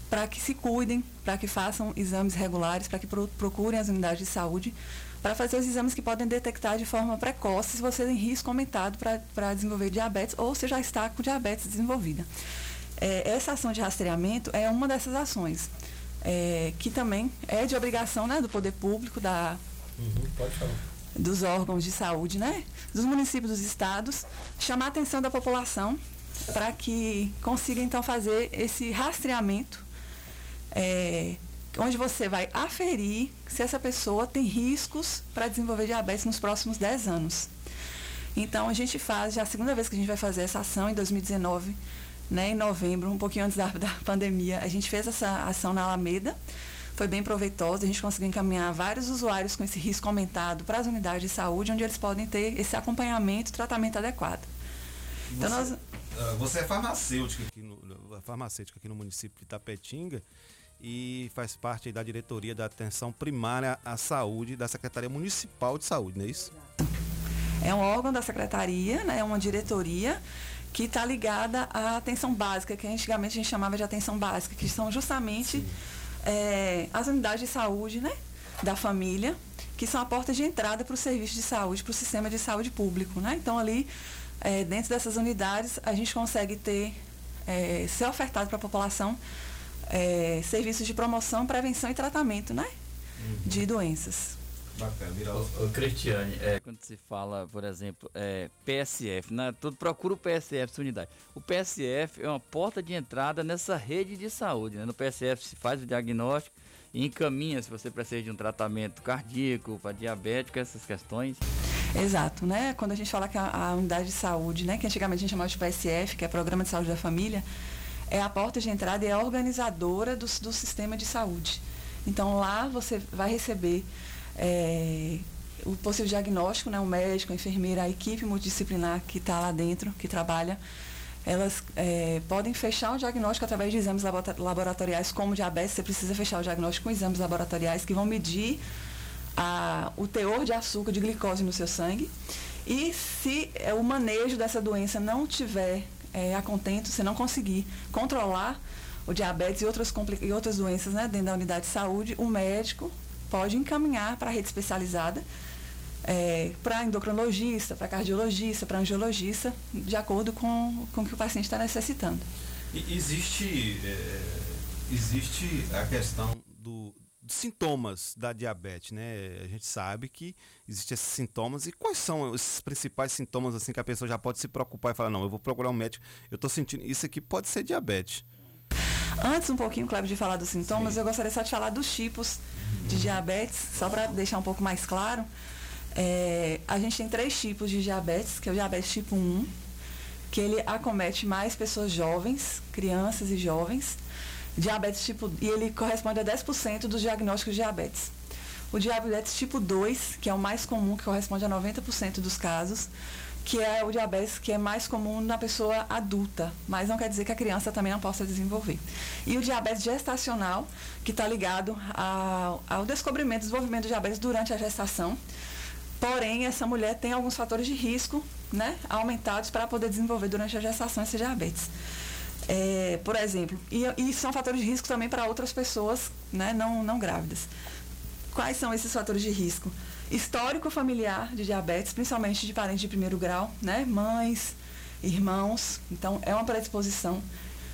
para que se cuidem, para que façam exames regulares, para que pro- procurem as unidades de saúde, para fazer os exames que podem detectar de forma precoce se você tem risco aumentado para desenvolver diabetes ou se já está com diabetes desenvolvida. É, essa ação de rastreamento é uma dessas ações, é, que também é de obrigação né, do poder público, da, falar. dos órgãos de saúde, né? Dos municípios, dos estados, chamar a atenção da população para que consiga então fazer esse rastreamento, é, onde você vai aferir se essa pessoa tem riscos para desenvolver diabetes nos próximos 10 anos. Então a gente faz, já é a segunda vez que a gente vai fazer essa ação em 2019, né, em novembro, um pouquinho antes da, da pandemia, a gente fez essa ação na Alameda foi bem proveitosa. A gente conseguiu encaminhar vários usuários com esse risco aumentado para as unidades de saúde, onde eles podem ter esse acompanhamento e tratamento adequado. Então, você, nós... Ah, você é farmacêutica aqui no, farmacêutica aqui no município de Itapetinga e faz parte da diretoria da atenção primária à saúde da Secretaria Municipal de Saúde, não é isso? É um órgão da secretaria, né, é uma diretoria que está ligada à atenção básica, que antigamente a gente chamava de atenção básica, que são justamente é, as unidades de saúde né, da família, que são a porta de entrada para o serviço de saúde, para o sistema de saúde público. Né? Então, ali, é, dentro dessas unidades, a gente consegue ter, é, ser ofertado para a população é, serviços de promoção, prevenção e tratamento né? Uhum. de doenças. Bacana, Ô, Cristiane, é, quando se fala, por exemplo, é, PSF, né, tudo procura o PSF, sua unidade. O PSF é uma porta de entrada nessa rede de saúde. Né? No PSF se faz o diagnóstico e encaminha se você precisa de um tratamento cardíaco, para diabético, essas questões. Exato, né? Quando a gente fala que a, a, unidade de saúde, né, que antigamente a gente chamava de PSF, que é Programa de Saúde da Família, é a porta de entrada e é a organizadora do, do sistema de saúde. Então lá você vai receber é, o possível diagnóstico, né, o médico, a enfermeira, a equipe multidisciplinar que está lá dentro, que trabalha, elas é, podem fechar o diagnóstico através de exames laboratoriais, como diabetes, você precisa fechar o diagnóstico com exames laboratoriais que vão medir a, o teor de açúcar, de glicose no seu sangue. E se é, o manejo dessa doença não tiver é, a contento, você não conseguir controlar o diabetes e outras, e outras doenças né, dentro da unidade de saúde, o médico pode encaminhar para a rede especializada, é, para endocrinologista, para cardiologista, para angiologista, de acordo com, com o que o paciente está necessitando. E existe, é, existe a questão do, sintomas da diabetes, né? A gente sabe que existem esses sintomas e quais são os principais sintomas assim que a pessoa já pode se preocupar e falar, não, eu vou procurar um médico, eu estou sentindo isso aqui pode ser diabetes. Antes um pouquinho, Cleber, de falar dos sintomas, Sim. eu gostaria só de falar dos tipos de diabetes, só para deixar um pouco mais claro. É, a gente tem três tipos de diabetes, que é o diabetes tipo 1, que ele acomete mais pessoas jovens, crianças e jovens. Diabetes tipo, e ele corresponde a 10% dos diagnósticos de diabetes. O diabetes tipo 2, que é o mais comum, que corresponde a 90% dos casos, que é o diabetes que é mais comum na pessoa adulta, mas não quer dizer que a criança também não possa desenvolver. E o diabetes gestacional, que está ligado ao, ao descobrimento, desenvolvimento do diabetes durante a gestação. Porém, essa mulher tem alguns fatores de risco né, aumentados para poder desenvolver durante a gestação esse diabetes. É, por exemplo, e, e, são fatores de risco também para outras pessoas né, não, não grávidas. Quais são esses fatores de risco? histórico familiar de diabetes, principalmente de parentes de primeiro grau, né? Mães, irmãos. Então, é uma predisposição.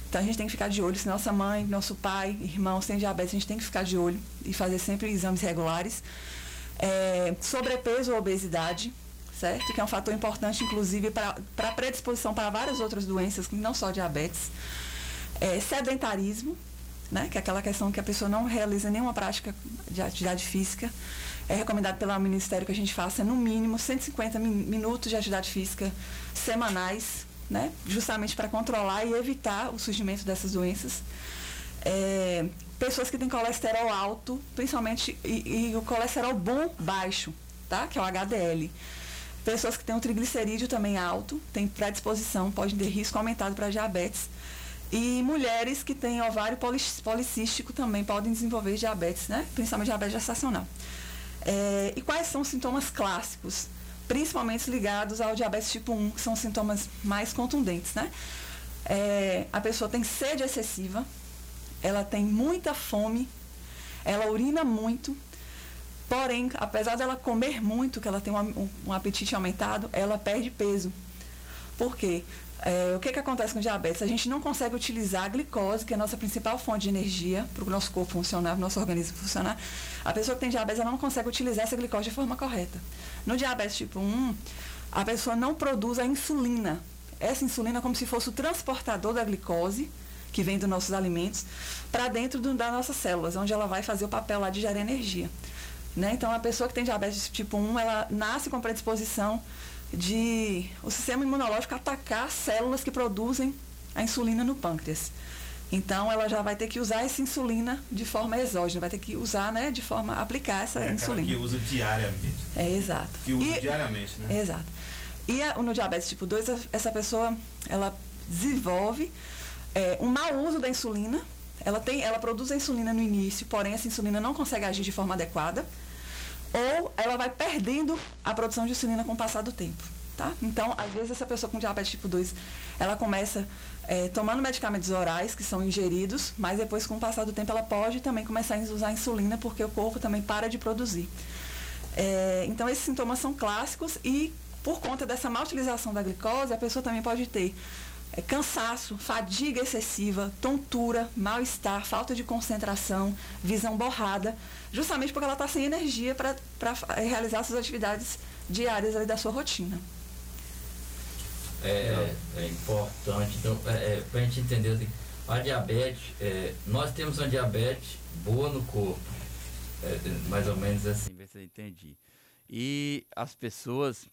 Então, a gente tem que ficar de olho. Se nossa mãe, nosso pai, irmãos têm diabetes, a gente tem que ficar de olho e fazer sempre exames regulares. É, sobrepeso ou obesidade, certo? Que é um fator importante, inclusive, para predisposição para várias outras doenças, não só diabetes. É, sedentarismo, né? Que é aquela questão que a pessoa não realiza nenhuma prática de atividade física é recomendado pelo Ministério que a gente faça no mínimo 150 minutos de atividade física semanais, né? justamente para controlar e evitar o surgimento dessas doenças. É, pessoas que têm colesterol alto, principalmente, e, e, o colesterol bom baixo, tá? que é o HDL. Pessoas que têm o triglicerídeo também alto, têm predisposição, podem ter risco aumentado para diabetes. E mulheres que têm ovário policístico também podem desenvolver diabetes, né? principalmente diabetes gestacional. É, e quais são os sintomas clássicos? Principalmente ligados ao diabetes tipo 1, que são os sintomas mais contundentes, né? É, a pessoa tem sede excessiva, ela tem muita fome, ela urina muito, porém, apesar dela comer muito, que ela tem um, um apetite aumentado, ela perde peso. Por quê? É, o que, que acontece com diabetes? A gente não consegue utilizar a glicose, que é a nossa principal fonte de energia para o nosso corpo funcionar, para o nosso organismo funcionar. A pessoa que tem diabetes ela não consegue utilizar essa glicose de forma correta. No diabetes tipo 1, a pessoa não produz a insulina. Essa insulina é como se fosse o transportador da glicose, que vem dos nossos alimentos, para dentro do, das nossas células, onde ela vai fazer o papel lá de gerar energia. Né? Então, a pessoa que tem diabetes tipo 1, ela nasce com predisposição de o sistema imunológico atacar células que produzem a insulina no pâncreas. Então ela já vai ter que usar essa insulina de forma exógena, vai ter que usar, né, de forma aplicar essa É insulina. que usa diariamente. É exato. Que usa E- diariamente, né? Exato. E a- no diabetes tipo 2, a- essa pessoa ela desenvolve é, um mau uso da insulina. Ela, tem, ela produz a insulina no início, porém essa insulina não consegue agir de forma adequada. Ou ela vai perdendo a produção de insulina com o passar do tempo. Tá? Então, às vezes, essa pessoa com diabetes tipo 2, ela começa é, tomando medicamentos orais que são ingeridos, mas depois, com o passar do tempo, ela pode também começar a usar insulina, porque o corpo também para de produzir. É, então, esses sintomas são clássicos e, por conta dessa má utilização da glicose, a pessoa também pode ter é, cansaço, fadiga excessiva, tontura, mal-estar, falta de concentração, visão borrada, justamente porque ela está sem energia para realizar suas atividades diárias ali da sua rotina. É, é importante, então, é, é, para a gente entender, assim, a diabetes, é, nós temos uma diabetes boa no corpo, é, é, mais ou menos assim, ver se eu entendi. E as pessoas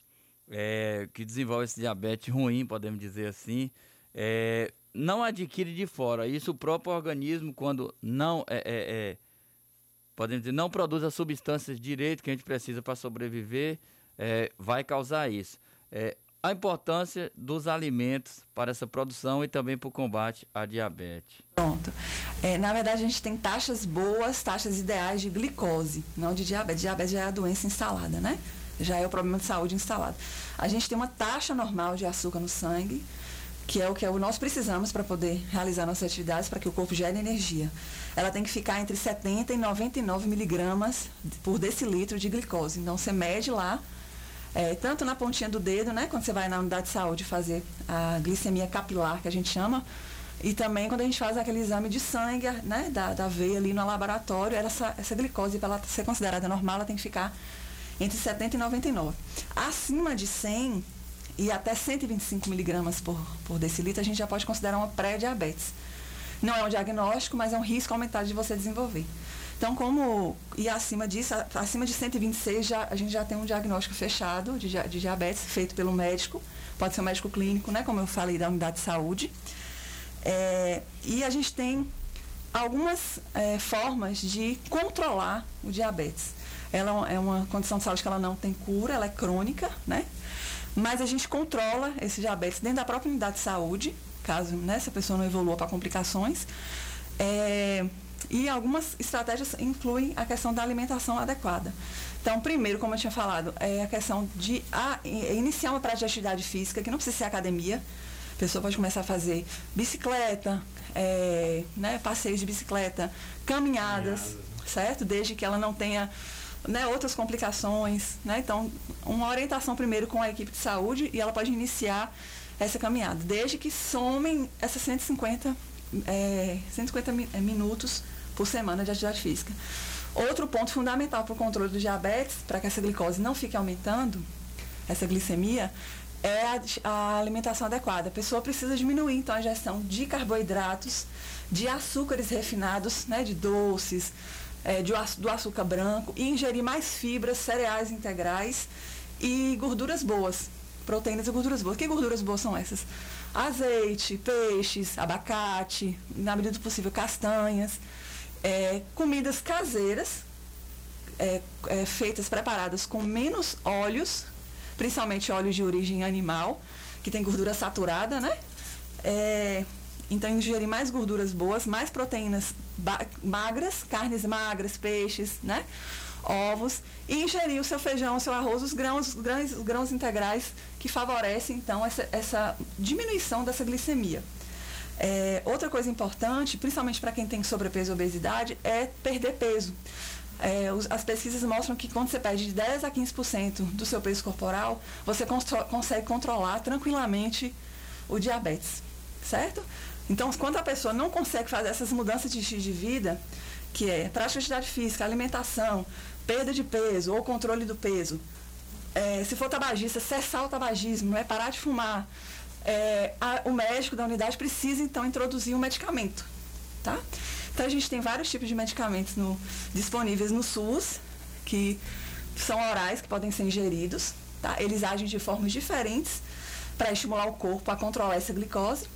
é, que desenvolvem esse diabetes ruim, podemos dizer assim, é, não adquire de fora. Isso o próprio organismo, quando não é, é, é, podemos dizer, não produz as substâncias direito que a gente precisa para sobreviver, é, vai causar isso. É, a importância dos alimentos para essa produção e também para o combate à diabetes. Pronto. É, na verdade, a gente tem taxas boas, taxas ideais de glicose, não de diabetes. Diabetes já é a doença instalada, né? Já é o problema de saúde instalado. A gente tem uma taxa normal de açúcar no sangue, que é o que nós precisamos para poder realizar nossas atividades, para que o corpo gere energia. Ela tem que ficar entre 70 e 99 miligramas por decilitro de glicose. Então, você mede lá, é, tanto na pontinha do dedo, né, quando você vai na unidade de saúde fazer a glicemia capilar, que a gente chama, e também quando a gente faz aquele exame de sangue né, da, da veia ali no laboratório, essa, essa glicose, para ela ser considerada normal, ela tem que ficar entre 70 e 99. Acima de 100 e até 125 miligramas por, por decilitro, a gente já pode considerar uma pré-diabetes. Não é um diagnóstico, mas é um risco aumentado de você desenvolver. Então, como e acima disso, acima de 126, já, a gente já tem um diagnóstico fechado de, de diabetes feito pelo médico, pode ser um médico clínico, né, como eu falei, da unidade de saúde. É, e a gente tem algumas é, formas de controlar o diabetes. Ela é uma condição de saúde que ela não tem cura, ela é crônica, né? Mas a gente controla esse diabetes dentro da própria unidade de saúde, caso né, essa pessoa não evolua para complicações. É, e algumas estratégias incluem a questão da alimentação adequada. Então, primeiro, como eu tinha falado, é a questão de a- i- iniciar uma prática de atividade física, que não precisa ser academia. A pessoa pode começar a fazer bicicleta, é, né, passeios de bicicleta, caminhadas, certo? Desde que ela não tenha né, outras complicações. Né? Então, uma orientação primeiro com a equipe de saúde e ela pode iniciar essa caminhada, desde que somem essas 150, é, 150 mi- é, minutos por semana de atividade física. Outro ponto fundamental para o controle do diabetes, para que essa glicose não fique aumentando, essa glicemia, é a, a alimentação adequada. A pessoa precisa diminuir, então, a ingestão de carboidratos, de açúcares refinados, né, de doces, é, de, do açúcar branco, e ingerir mais fibras, cereais integrais e gorduras boas, proteínas e gorduras boas. Que gorduras boas são essas? Azeite, peixes, abacate, na medida do possível castanhas, é, comidas caseiras, é, é, feitas, preparadas com menos óleos, principalmente óleos de origem animal, que tem gordura saturada, né? Então, ingerir mais gorduras boas, mais proteínas magras, carnes magras, peixes, né? Ovos, e ingerir o seu feijão, o seu arroz, os grãos, os grãos, os grãos integrais que favorecem, então, essa, essa diminuição dessa glicemia. É, outra coisa importante, principalmente para quem tem sobrepeso e obesidade, é perder peso. é, os- as pesquisas mostram que quando você perde de 10 a 15% do seu peso corporal, você consegue controlar tranquilamente o diabetes, certo? Então, quando a pessoa não consegue fazer essas mudanças de estilo de vida, que é prática de atividade física, alimentação, perda de peso ou controle do peso, é, se for tabagista, cessar o tabagismo, né, parar de fumar, é, a- o médico da unidade precisa então introduzir um medicamento, tá? Então a gente tem vários tipos de medicamentos no- disponíveis no SUS, que são orais, que podem ser ingeridos, tá? Eles agem de formas diferentes para estimular o corpo a controlar essa glicose.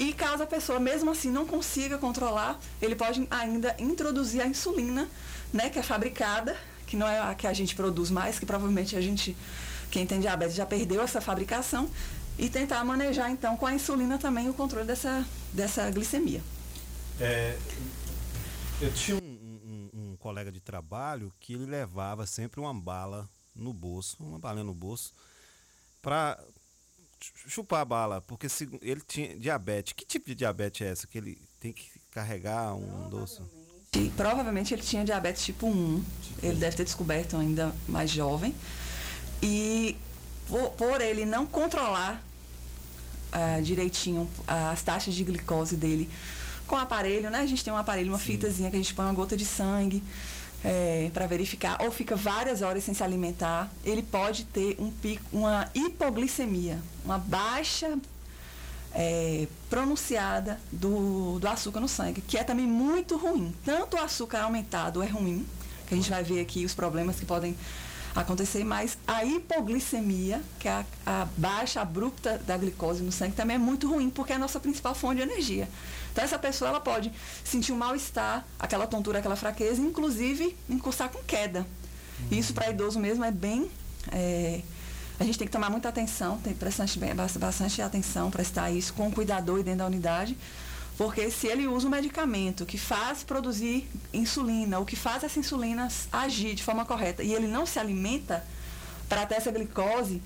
E caso a pessoa mesmo assim não consiga controlar, ele pode ainda introduzir a insulina, né, que é fabricada, que não é a que a gente produz mais, que provavelmente a gente, quem tem diabetes já perdeu essa fabricação, e tentar manejar então com a insulina também o controle dessa, dessa glicemia. É, eu tinha um, um- um colega de trabalho que ele levava sempre uma bala no bolso, uma balinha no bolso, para chupar a bala, porque se, ele tinha diabetes. Que tipo de diabetes é essa? Que ele tem que carregar um doce? Provavelmente ele tinha diabetes tipo 1. Ele deve ter descoberto ainda mais jovem. E por, por ele não controlar ah, direitinho as taxas de glicose dele com o aparelho, né? A gente tem um aparelho, uma fitazinha que a gente põe uma gota de sangue para verificar, ou fica várias horas sem se alimentar, ele pode ter um pico, uma hipoglicemia, uma baixa é, pronunciada do, do açúcar no sangue, que é também muito ruim. Tanto o açúcar aumentado é ruim, que a gente vai ver aqui os problemas que podem acontecer, mas a hipoglicemia, que é a, a baixa abrupta da glicose no sangue, também é muito ruim, porque é a nossa principal fonte de energia. Então essa pessoa ela pode sentir um mal-estar, aquela tontura, aquela fraqueza, inclusive encostar com queda. Isso para idoso mesmo é bem. é, a gente tem que tomar muita atenção, tem bastante, bem- bastante atenção, prestar isso com o cuidador e dentro da unidade, porque se ele usa um medicamento que faz produzir insulina, ou que faz essa insulina agir de forma correta, e ele não se alimenta para ter essa glicose,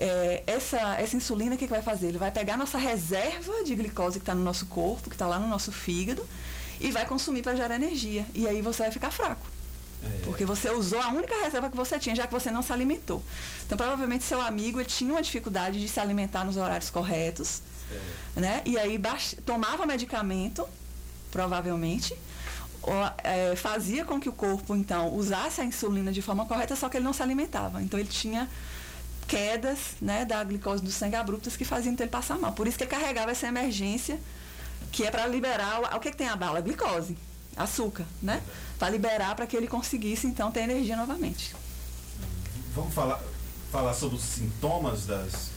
é, essa, essa insulina, o que, que vai fazer? Ele vai pegar nossa reserva de glicose que está no nosso corpo, que está lá no nosso fígado, e vai consumir para gerar energia. E aí você vai ficar fraco. Porque você usou a única reserva que você tinha, já que você não se alimentou. Então, provavelmente, seu amigo tinha uma dificuldade de se alimentar nos horários corretos, né? E aí baix- tomava medicamento, provavelmente, ou, é, fazia com que o corpo, então, usasse a insulina de forma correta, só que ele não se alimentava. Então, ele tinha quedas né, da glicose do sangue abruptas que faziam ele passar mal. Por isso que ele carregava essa emergência, que é para liberar. O, o que, que tem a bala? Glicose, açúcar, né? Para liberar para que ele conseguisse, então, ter energia novamente. Vamos falar, falar sobre os sintomas das.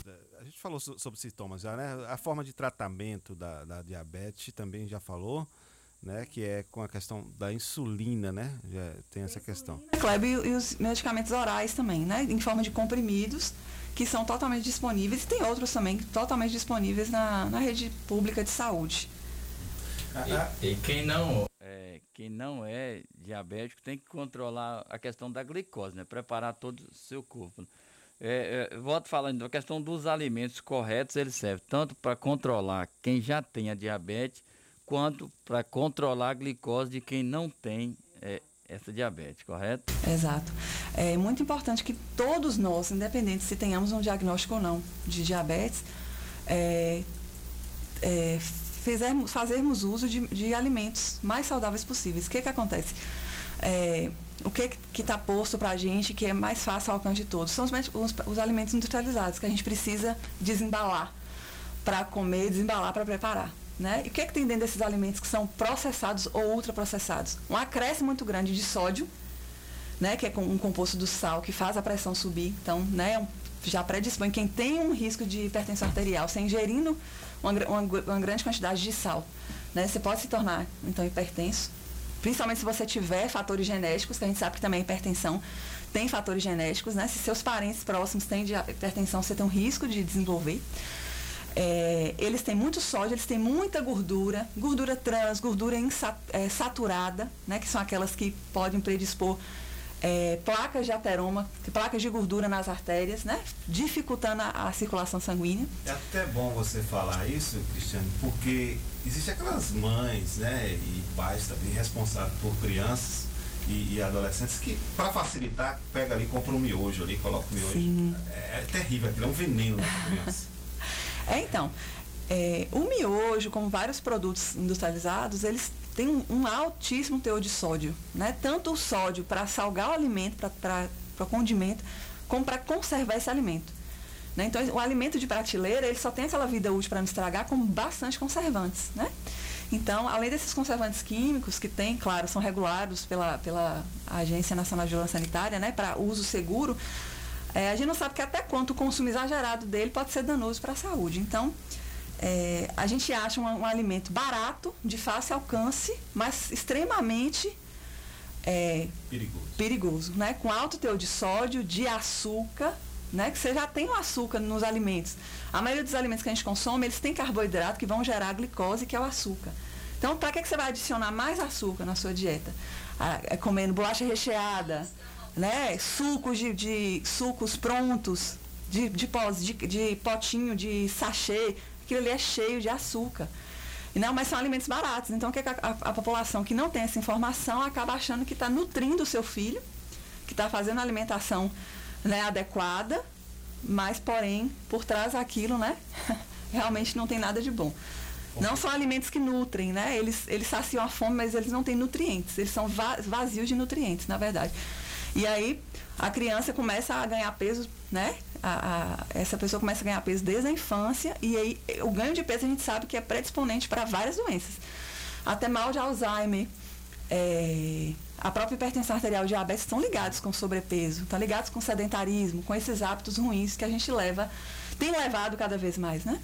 Falou so- sobre sintomas já, né? A forma de tratamento da, da diabetes também já falou, né? Que é com a questão da insulina, né? Já tem essa questão. Kleber, e, e os medicamentos orais também, né? Em forma de comprimidos, que são totalmente disponíveis. E tem outros também totalmente disponíveis na, na rede pública de saúde. E, e quem não é, quem não é diabético tem que controlar a questão da glicose, né? Preparar todo o seu corpo. É, é, volto falando a questão dos alimentos corretos, eles servem tanto para controlar quem já tem a diabetes, quanto para controlar a glicose de quem não tem é, essa diabetes, correto? Exato. É muito importante que todos nós, independente se tenhamos um diagnóstico ou não de diabetes, é, é, fizermos, fazermos uso de, de alimentos mais saudáveis possíveis. O que, que acontece? É, o que está posto para a gente que é mais fácil ao alcance de todos? São os, os, os alimentos industrializados que a gente precisa desembalar para comer, desembalar para preparar. Né? E o que, é que tem dentro desses alimentos que são processados ou ultraprocessados? Um acréscimo muito grande de sódio, né, que é um composto do sal que faz a pressão subir. Então, né, um- já predispõe quem tem um risco de hipertensão arterial, você ingerindo uma, uma uma grande quantidade de sal, né, você pode se tornar então hipertenso. Principalmente se você tiver fatores genéticos, que a gente sabe que também a hipertensão tem fatores genéticos, né? Se seus parentes próximos têm hipertensão, você tem um risco de desenvolver. É, eles têm muito sódio, eles têm muita gordura, gordura trans, gordura insa- é, saturada, né, que são aquelas que podem predispor é, placas de ateroma, placas de gordura nas artérias, né, dificultando a, a circulação sanguínea. É até bom você falar isso, Cristiano, porque existem aquelas mães, né, e pais também responsáveis por crianças e, e adolescentes que, para facilitar, pega ali, compra um miojo ali, coloca o miojo. Sim. É, é terrível, aquilo é um veneno para criança. É, então, é, o miojo, como vários produtos industrializados, eles têm um, um altíssimo teor de sódio, né? Tanto o sódio para salgar o alimento, para condimento, como para conservar esse alimento. Né? Então, o alimento de prateleira, ele só tem aquela vida útil para não estragar com bastante conservantes, né? Então, além desses conservantes químicos, que tem, claro, são regulados pela, pela Agência Nacional de Vigilância Sanitária, né, para uso seguro, é, a gente não sabe que até quanto o consumo exagerado dele pode ser danoso para a saúde. Então, é, a gente acha um, um, alimento barato, de fácil alcance, mas extremamente é, perigoso. perigoso, né? Com alto teor de sódio, de açúcar, né? Que você já tem o açúcar nos alimentos. A maioria dos alimentos que a gente consome, eles têm carboidrato que vão gerar glicose, que é o açúcar. Então, para que, que você vai adicionar mais açúcar na sua dieta? Ah, é comendo bolacha recheada, né? Sucos de, de sucos prontos, de, de, pós, de, de potinho, de sachê. Aquilo ali é cheio de açúcar. Não, mas são alimentos baratos. Então, o que, que a, a, a, população que não tem essa informação acaba achando que está nutrindo o seu filho, que está fazendo a alimentação né, adequada, mas, porém, por trás daquilo, né, realmente não tem nada de bom. Não são alimentos que nutrem, né? Eles, eles saciam a fome, mas eles não têm nutrientes. Eles são vazios de nutrientes, na verdade. E aí a criança começa a ganhar peso, né? A, a, essa pessoa começa a ganhar peso desde a infância e aí o ganho de peso a gente sabe que é predisponente para várias doenças. Até mal de Alzheimer, é, a própria hipertensão arterial e diabetes estão ligados com sobrepeso, estão ligados com sedentarismo, com esses hábitos ruins que a gente leva, tem levado cada vez mais, né?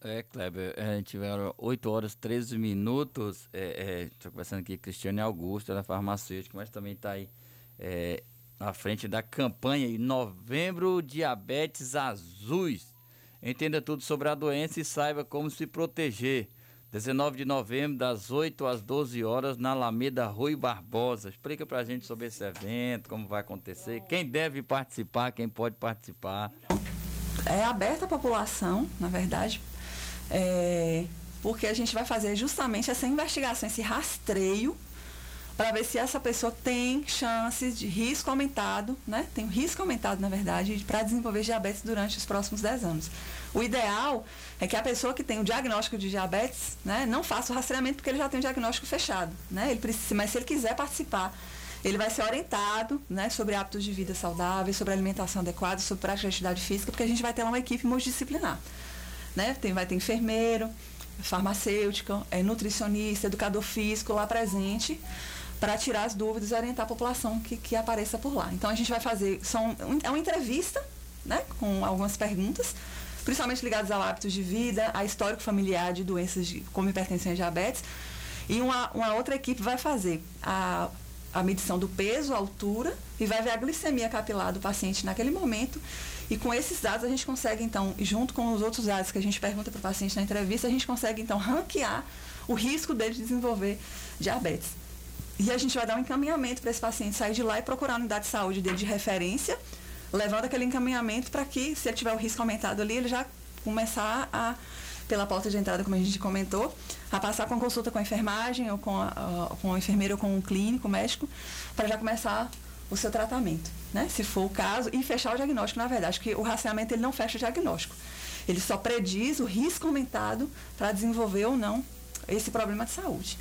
É, Kleber, a gente tiveram 8 horas 13 minutos. Estou é, é, conversando aqui com Cristiane Augusta, da farmacêutica, mas também está aí é, à frente da campanha em Novembro Diabetes Azuis. Entenda tudo sobre a doença e saiba como se proteger. 19 de novembro, das 8 às 12 horas, na Alameda Rui Barbosa. Explica pra gente sobre esse evento, como vai acontecer, quem deve participar, quem pode participar. É aberta à população, na verdade, é, porque a gente vai fazer justamente essa investigação, esse rastreio, para ver se essa pessoa tem chances de risco aumentado, né? Tem um risco aumentado, na verdade, para desenvolver diabetes durante os próximos 10 anos. O ideal é que a pessoa que tem o diagnóstico de diabetes, né, não faça o rastreamento porque ele já tem o diagnóstico fechado, né? Ele precisa, mas se ele quiser participar, ele vai ser orientado, né, sobre hábitos de vida saudáveis, sobre alimentação adequada, sobre prática de atividade física, porque a gente vai ter uma equipe multidisciplinar, né? Tem, vai ter enfermeiro, farmacêutico, é, nutricionista, educador físico lá presente para tirar as dúvidas e orientar a população que, que apareça por lá. Então a gente vai fazer, são, é uma entrevista, né, com algumas perguntas, principalmente ligadas ao hábitos de vida, a histórico familiar de doenças de, como hipertensão e diabetes. E uma, uma outra equipe vai fazer a, a medição do peso, a altura, e vai ver a glicemia capilar do paciente naquele momento. E com esses dados a gente consegue, então, junto com os outros dados que a gente pergunta para o paciente na entrevista, a gente consegue, então, ranquear o risco dele de desenvolver diabetes. E a gente vai dar um encaminhamento para esse paciente sair de lá e procurar a unidade de saúde dele de referência, levando aquele encaminhamento para que, se ele tiver o risco aumentado ali, ele já começar a, pela porta de entrada, como a gente comentou, a passar com consulta com a enfermagem, ou com, a, com o enfermeiro ou com o clínico, médico, para já começar o seu tratamento, né? Se for o caso, e fechar o diagnóstico, na verdade, que o rastreamento ele não fecha o diagnóstico. Ele só prediz o risco aumentado para desenvolver ou não esse problema de saúde.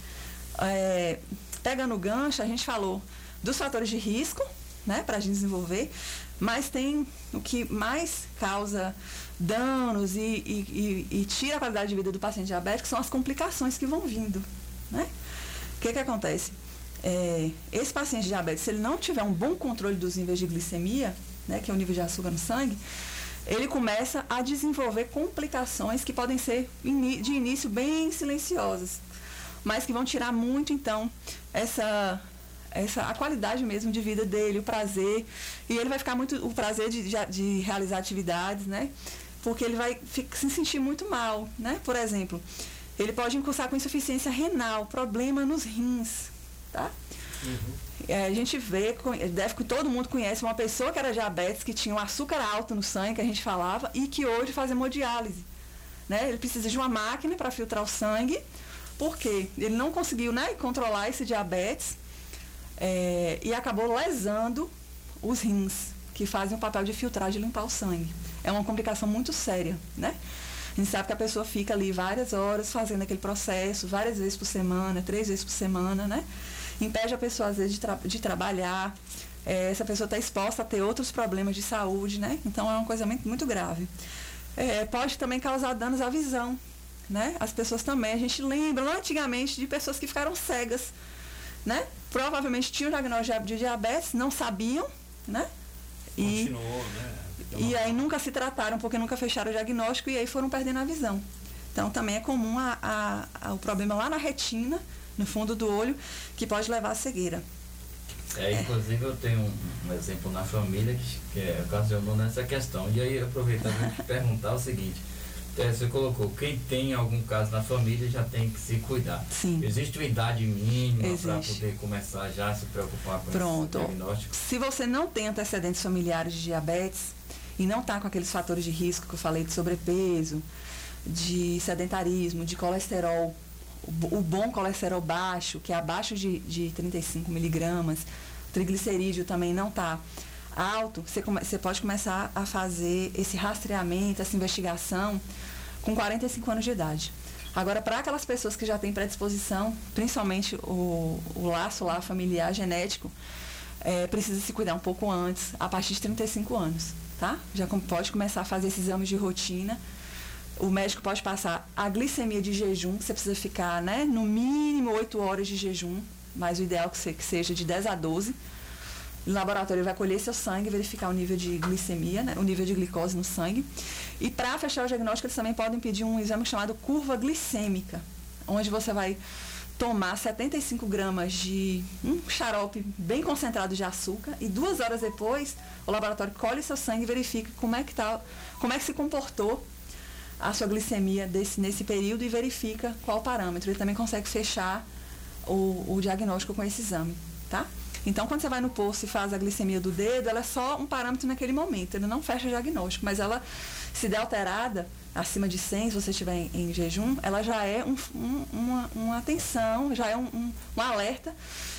É, pegando o gancho, a gente falou dos fatores de risco, né, para a gente desenvolver, mas tem o que mais causa danos e, e, e, e, tira a qualidade de vida do paciente diabético são as complicações que vão vindo. Né? O que, que acontece? É, esse paciente diabético, se ele não tiver um bom controle dos níveis de glicemia, né, que é o nível de açúcar no sangue, ele começa a desenvolver complicações que podem ser de início bem silenciosas, mas que vão tirar muito então essa essa a qualidade mesmo de vida dele, o prazer. E ele vai ficar muito. o prazer de, de, de realizar atividades, né? Porque ele vai ficar, se sentir muito mal, né? Por exemplo, ele pode incursar com insuficiência renal, problema nos rins, tá? Uhum. É, a gente vê, deve que todo mundo conhece uma pessoa que era diabetes, que tinha um açúcar alto no sangue, que a gente falava, e que hoje faz hemodiálise. Né? Ele precisa de uma máquina para filtrar o sangue, Porque ele não conseguiu né, controlar esse diabetes é, e acabou lesando os rins, que fazem o papel de filtrar, de limpar o sangue. É uma complicação muito séria, né? A gente sabe que a pessoa fica ali várias horas fazendo aquele processo, várias vezes por semana, três vezes por semana, né? Impede a pessoa, às vezes, de, tra de trabalhar. É, essa pessoa está exposta a ter outros problemas de saúde, né? Então é uma coisa muito, muito grave. É, pode também causar danos à visão, né? As pessoas também, a gente lembra antigamente de pessoas que ficaram cegas, né? Provavelmente tinham diagnóstico de diabetes, não sabiam, né? E, Continuou, né? e aí nunca se trataram porque nunca fecharam o diagnóstico e aí foram perdendo a visão. Então também é comum a, a, a, o problema lá na retina, no fundo do olho, que pode levar à cegueira. É, inclusive eu tenho um, um exemplo na família que, que é, ocasionou nessa questão. E aí aproveitando de perguntar o seguinte, é, você colocou, quem tem algum caso na família já tem que se cuidar. Sim. Existe uma idade mínima para poder começar já a se preocupar com Pronto. esse diagnóstico? Se você não tem antecedentes familiares de diabetes e não está com aqueles fatores de risco que eu falei de sobrepeso, de sedentarismo, de colesterol, o bom colesterol baixo, que é abaixo de, de 35 miligramas, triglicerídeo também não está alto, você, come- você pode começar a fazer esse rastreamento, essa investigação com 45 anos de idade. Agora, para aquelas pessoas que já têm predisposição, principalmente o, o laço lá familiar genético, é, precisa se cuidar um pouco antes, a partir de 35 anos, tá? Já pode começar a fazer esses exames de rotina. O médico pode passar a glicemia de jejum, você precisa ficar, né, no mínimo 8 horas de jejum, mas o ideal é que seja de 10 a 12. O laboratório vai colher seu sangue, verificar o nível de glicemia, né, o nível de glicose no sangue. E para fechar o diagnóstico, eles também podem pedir um exame chamado curva glicêmica, onde você vai tomar 75 gramas de um xarope bem concentrado de açúcar e duas horas depois o laboratório colhe seu sangue e verifica como é que tá, como é que se comportou a sua glicemia desse, nesse período e verifica qual parâmetro. Ele também consegue fechar o, o diagnóstico com esse exame, tá? Então, quando você vai no posto e faz a glicemia do dedo, ela é só um parâmetro naquele momento, ele não fecha diagnóstico, mas ela, se der alterada, acima de 100, se você estiver em, em jejum, ela já é um- um- uma, uma atenção, já é um, um- alerta,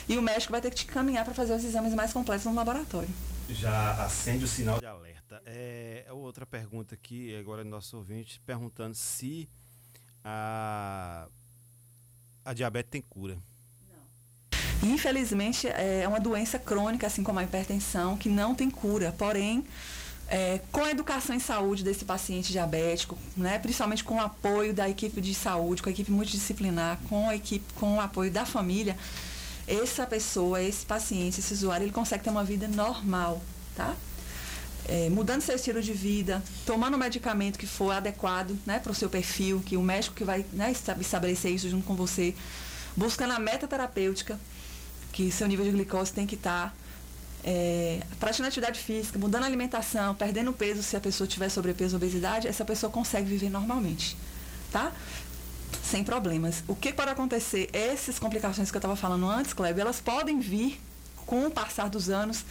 e o médico vai ter que te encaminhar para fazer os exames mais completos no laboratório. Já acende o sinal de alerta. É, outra pergunta aqui, agora é nosso ouvinte, perguntando se a, a diabetes tem cura. Infelizmente, é uma doença crônica, assim como a hipertensão, que não tem cura. Porém, é, com a educação em saúde desse paciente diabético, né, principalmente com o apoio da equipe de saúde, com a equipe multidisciplinar, com a equipe, com o apoio da família, essa pessoa, esse paciente, esse usuário, ele consegue ter uma vida normal, tá? É, mudando seu estilo de vida, tomando o medicamento que for adequado né, para o seu perfil, que o médico que vai né, esta- estabelecer isso junto com você, buscando a meta terapêutica, que seu nível de glicose tem que estar é, praticando atividade física, mudando a alimentação, perdendo peso se a pessoa tiver sobrepeso ou obesidade, essa pessoa consegue viver normalmente, tá? Sem problemas. O que pode acontecer? Essas complicações que eu estava falando antes, Kleber, elas podem vir com o passar dos anos,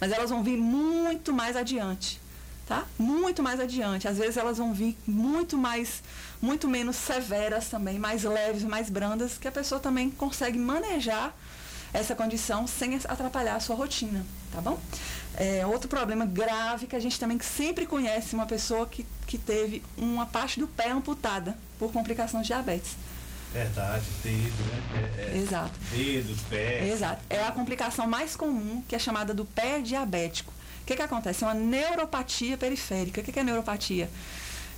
mas elas vão vir muito mais adiante, tá? Muito mais adiante. Às vezes elas vão vir muito mais, muito menos severas também, mais leves, mais brandas, que a pessoa também consegue manejar essa condição sem atrapalhar a sua rotina, tá bom? É, outro problema grave que a gente também sempre conhece uma pessoa que, que teve uma parte do pé amputada por complicação de diabetes. Verdade, dedo, né? É, é, Exato. Dedo, pé. Exato. É a complicação mais comum, que é chamada do pé diabético. O que, que acontece? É uma neuropatia periférica. O que, que é neuropatia?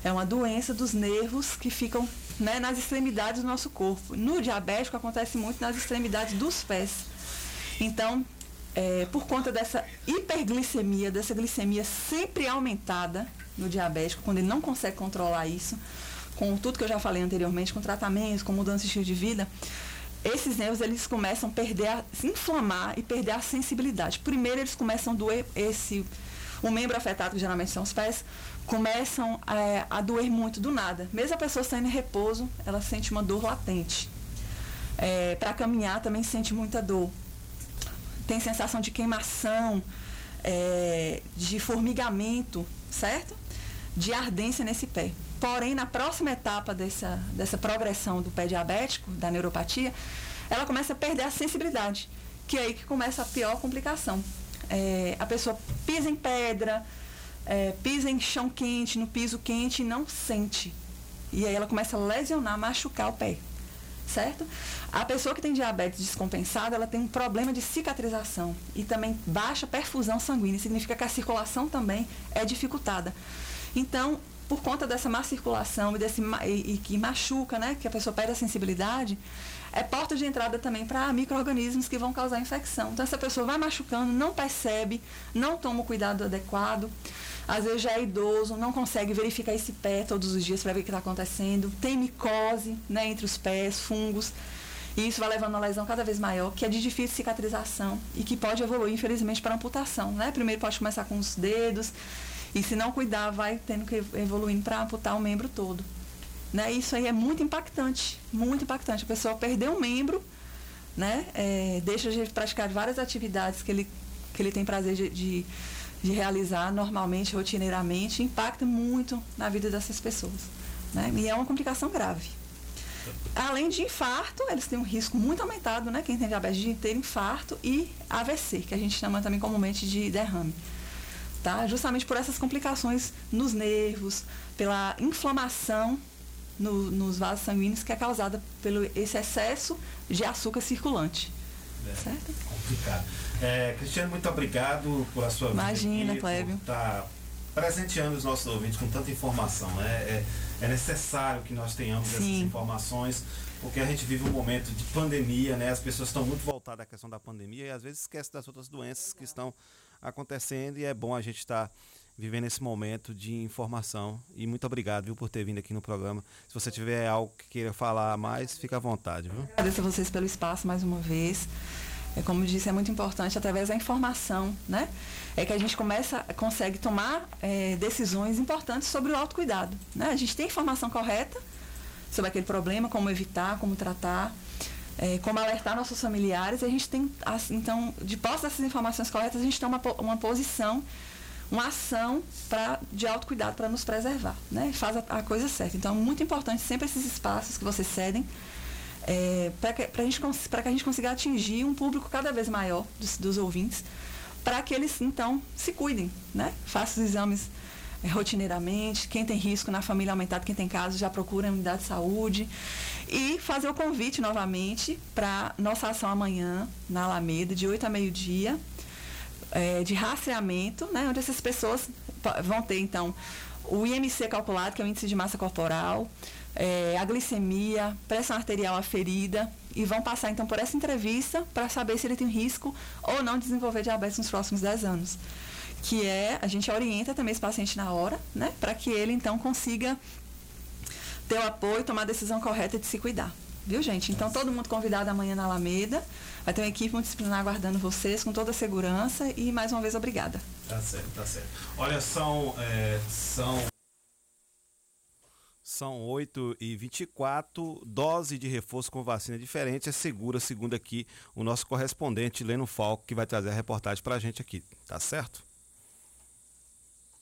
É uma doença dos nervos que ficam né, nas extremidades do nosso corpo. No diabético acontece muito nas extremidades dos pés. Então, é, por conta dessa hiperglicemia, dessa glicemia sempre aumentada no diabético, quando ele não consegue controlar isso, com tudo que eu já falei anteriormente, com tratamentos, com mudança de estilo de vida, esses nervos eles começam a perder, a se inflamar e perder a sensibilidade. Primeiro eles começam a doer esse o membro afetado, que geralmente são os pés, começam é, a doer muito do nada. Mesmo a pessoa estando em repouso, ela sente uma dor latente. É, Para caminhar também sente muita dor. Tem sensação de queimação, é, de formigamento, certo? De ardência nesse pé. Porém, na próxima etapa dessa, dessa progressão do pé diabético, da neuropatia, ela começa a perder a sensibilidade, que é aí que começa a pior complicação. É, a pessoa pisa em pedra, é, pisa em chão quente, no piso quente e não sente. E aí ela começa a lesionar, machucar o pé. Certo? A pessoa que tem diabetes descompensada, ela tem um problema de cicatrização e também baixa perfusão sanguínea. Significa que a circulação também é dificultada. Então, por conta dessa má circulação e, desse, e, e que machuca, né, que a pessoa perde a sensibilidade, é porta de entrada também para micro-organismos que vão causar infecção. Então, essa pessoa vai machucando, não percebe, não toma o cuidado adequado, às vezes já é idoso, não consegue verificar esse pé todos os dias para ver o que está acontecendo, tem micose né, entre os pés, fungos, e isso vai levando a uma lesão cada vez maior, que é de difícil cicatrização e que pode evoluir, infelizmente, para amputação. Né? Primeiro pode começar com os dedos, e se não cuidar, vai tendo que evoluir para amputar o membro todo. Né? Isso aí é muito impactante, muito impactante. A pessoa perder um membro, né? É, deixa de praticar várias atividades que ele, que ele tem prazer de, de, de realizar normalmente, rotineiramente, impacta muito na vida dessas pessoas. Né? E é uma complicação grave. Além de infarto, eles têm um risco muito aumentado, né? Quem tem diabetes de ter infarto e AVC, que a gente chama também comumente de derrame tá? Justamente por essas complicações nos nervos, pela inflamação no, nos vasos sanguíneos que é causada pelo esse excesso de açúcar circulante. É, certo? Complicado. É, Cristiano, muito obrigado por a sua Imagina, aqui, Clébio. por estar presenteando os nossos ouvintes com tanta informação. Né? É, é necessário que nós tenhamos Sim. essas informações, porque a gente vive um momento de pandemia, né? As pessoas estão muito voltadas à questão da pandemia e às vezes esquecem das outras doenças que estão acontecendo e é bom a gente estar tá vivendo esse momento de informação. E muito obrigado, viu, por ter vindo aqui no programa. Se você tiver algo que queira falar mais, fica à vontade, viu? Agradeço a vocês pelo espaço mais uma vez. É, como disse, é muito importante através da informação, né? É que a gente começa, consegue tomar é, decisões importantes sobre o autocuidado. Né? A gente tem informação correta sobre aquele problema, como evitar, como tratar é, como alertar nossos familiares. A gente tem, então, de posse dessas informações corretas, a gente tem uma, uma posição, uma ação pra, de autocuidado para nos preservar, né? Faz a, a, coisa certa. Então, é muito importante sempre esses espaços que vocês cedem é, para que, que a gente consiga atingir um público cada vez maior dos, dos ouvintes, para que eles, então, se cuidem, né? Façam os exames é, rotineiramente, quem tem risco na família aumentado, quem tem casos, já procura a unidade de saúde. E fazer o convite novamente para nossa ação amanhã, na Alameda, de 8 a meio-dia, é, de rastreamento, né, onde essas pessoas vão ter, então, o IMC calculado, que é o índice de massa corporal, é, a glicemia, pressão arterial aferida, e vão passar, então, por essa entrevista para saber se ele tem risco ou não de desenvolver diabetes nos próximos 10 anos. Que é, a gente orienta também esse paciente na hora, né, para que ele, então, consiga ter o apoio, tomar a decisão correta de se cuidar. Viu, gente? Então, todo mundo convidado amanhã na Alameda. Vai ter uma equipe multidisciplinar aguardando vocês com toda a segurança e, mais uma vez, obrigada. Tá certo, tá certo. Olha, são. É, são... São 8 e 24 dose de reforço com vacina diferente é segura, segundo aqui o nosso correspondente Leno Falco, que vai trazer a reportagem para a gente aqui, tá certo?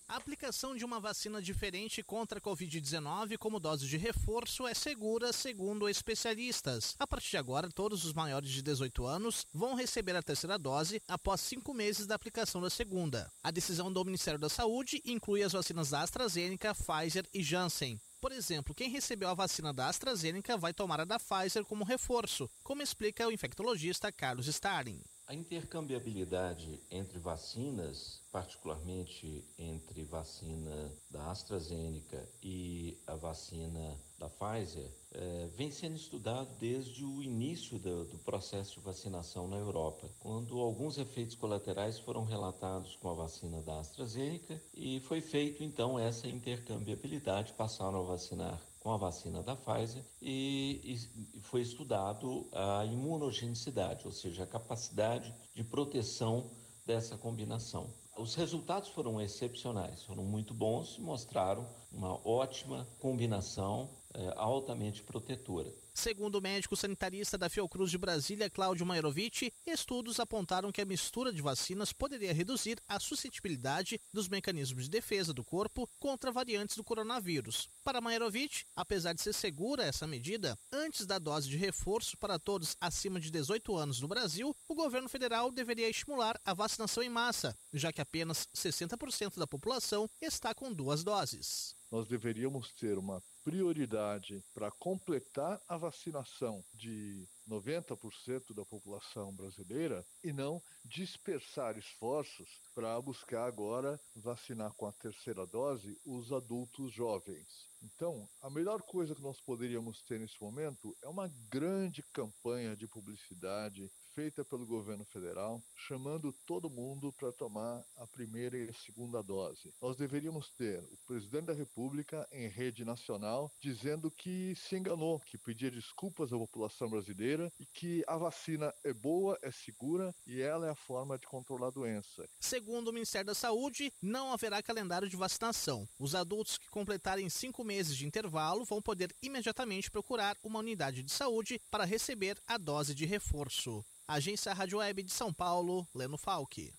A aplicação de uma vacina diferente contra a Covid-19 como dose de reforço é segura, segundo especialistas. A partir de agora, todos os maiores de 18 anos vão receber a terceira dose após cinco meses da aplicação da segunda. A decisão do Ministério da Saúde inclui as vacinas da AstraZeneca, Pfizer e Janssen. Por exemplo, quem recebeu a vacina da AstraZeneca vai tomar a da Pfizer como reforço, como explica o infectologista Carlos Starling. A intercambiabilidade entre vacinas, particularmente entre vacina da AstraZeneca e a vacina da Pfizer, é, vem sendo estudado desde o início do, do, processo de vacinação na Europa, quando alguns efeitos colaterais foram relatados com a vacina da AstraZeneca e foi feito então essa intercambiabilidade, passaram a vacinar com a vacina da Pfizer e, e, foi estudado a imunogenicidade, ou seja, a capacidade de proteção dessa combinação. Os resultados foram excepcionais, foram muito bons e mostraram uma ótima combinação é, altamente protetora. Segundo o médico sanitarista da Fiocruz de Brasília, Cláudio Mairovic, estudos apontaram que a mistura de vacinas poderia reduzir a suscetibilidade dos mecanismos de defesa do corpo contra variantes do coronavírus. Para Mairovic, apesar de ser segura essa medida, antes da dose de reforço para todos acima de 18 anos no Brasil, o governo federal deveria estimular a vacinação em massa, já que apenas 60% da população está com duas doses. Nós deveríamos ter uma prioridade para completar a vacinação de 90% da população brasileira e não dispersar esforços para buscar agora vacinar com a terceira dose os adultos jovens. Então, a melhor coisa que nós poderíamos ter nesse momento é uma grande campanha de publicidade feita pelo governo federal, chamando todo mundo para tomar a primeira e a segunda dose. Nós deveríamos ter o presidente da República em rede nacional dizendo que se enganou, que pedia desculpas à população brasileira e que a vacina é boa, é segura e ela é a forma de controlar a doença. Segundo o Ministério da Saúde, não haverá calendário de vacinação. Os adultos que completarem cinco meses de intervalo vão poder imediatamente procurar uma unidade de saúde para receber a dose de reforço. Agência Rádio Web de São Paulo, Leno Falck.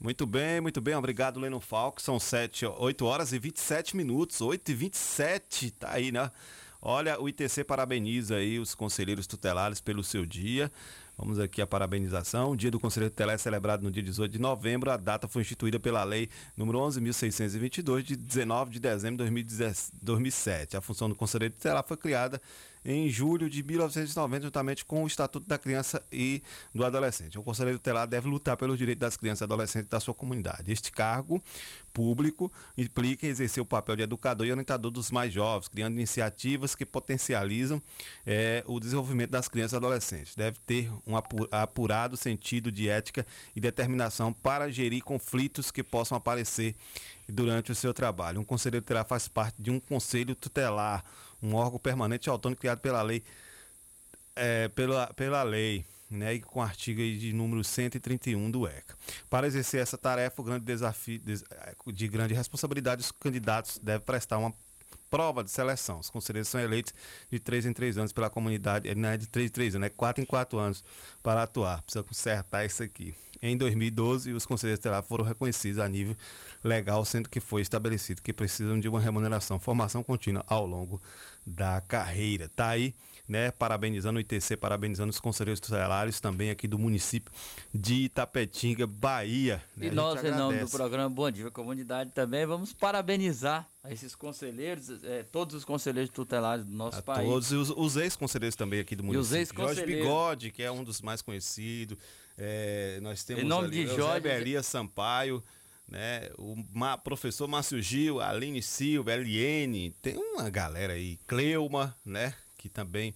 Muito bem, muito bem. Obrigado, Leno Falco. São 7, 8 horas e 27 minutos. 8 e 27, tá aí, né? Olha, o ITC parabeniza aí os conselheiros tutelares pelo seu dia. Vamos aqui a parabenização. O dia do Conselheiro Tutelar é celebrado no dia 18 de novembro. A data foi instituída pela Lei número 11.622, de 19 de dezembro de 2007. A função do Conselheiro Tutelar foi criada em julho de 1990, juntamente com o Estatuto da Criança e do Adolescente. O Conselheiro Tutelar deve lutar pelos direitos das crianças e adolescentes da sua comunidade. Este cargo público implica exercer o papel de educador e orientador dos mais jovens, criando iniciativas que potencializam é, o desenvolvimento das crianças e adolescentes. Deve ter um apurado sentido de ética e determinação para gerir conflitos que possam aparecer durante o seu trabalho. Um conselheiro tutelar faz parte de um conselho tutelar, um órgão permanente autônomo criado pela lei, é, pela, pela lei né, e com artigo de número 131 do ECA. Para exercer essa tarefa, o grande desafio de, de grande responsabilidade, os candidatos devem prestar uma prova de seleção. Os conselheiros são eleitos de 3 em 3 anos pela comunidade, não é de 3 em 3 anos, é 4 em 4 anos para atuar. Precisa consertar isso aqui. Em 2012, os conselheiros tutelares foram reconhecidos a nível legal, sendo que foi estabelecido que precisam de uma remuneração, formação contínua ao longo da carreira. Tá aí né? Parabenizando o ITC, parabenizando os conselheiros tutelares também aqui do município de Itapetinga, Bahia. Né? E nós, em nome do programa Bom Dia Comunidade, também vamos parabenizar esses conselheiros, é, todos os conselheiros tutelares do nosso A país. Todos os, os ex-conselheiros também aqui do município. E os Jorge Bigode, que é um dos mais conhecidos. É, nós temos em nome ali, de Jorge Elias Sampaio né? O Ma, professor Márcio Gil, Aline Silva, Eliene, tem uma galera aí, Cleuma, né? que também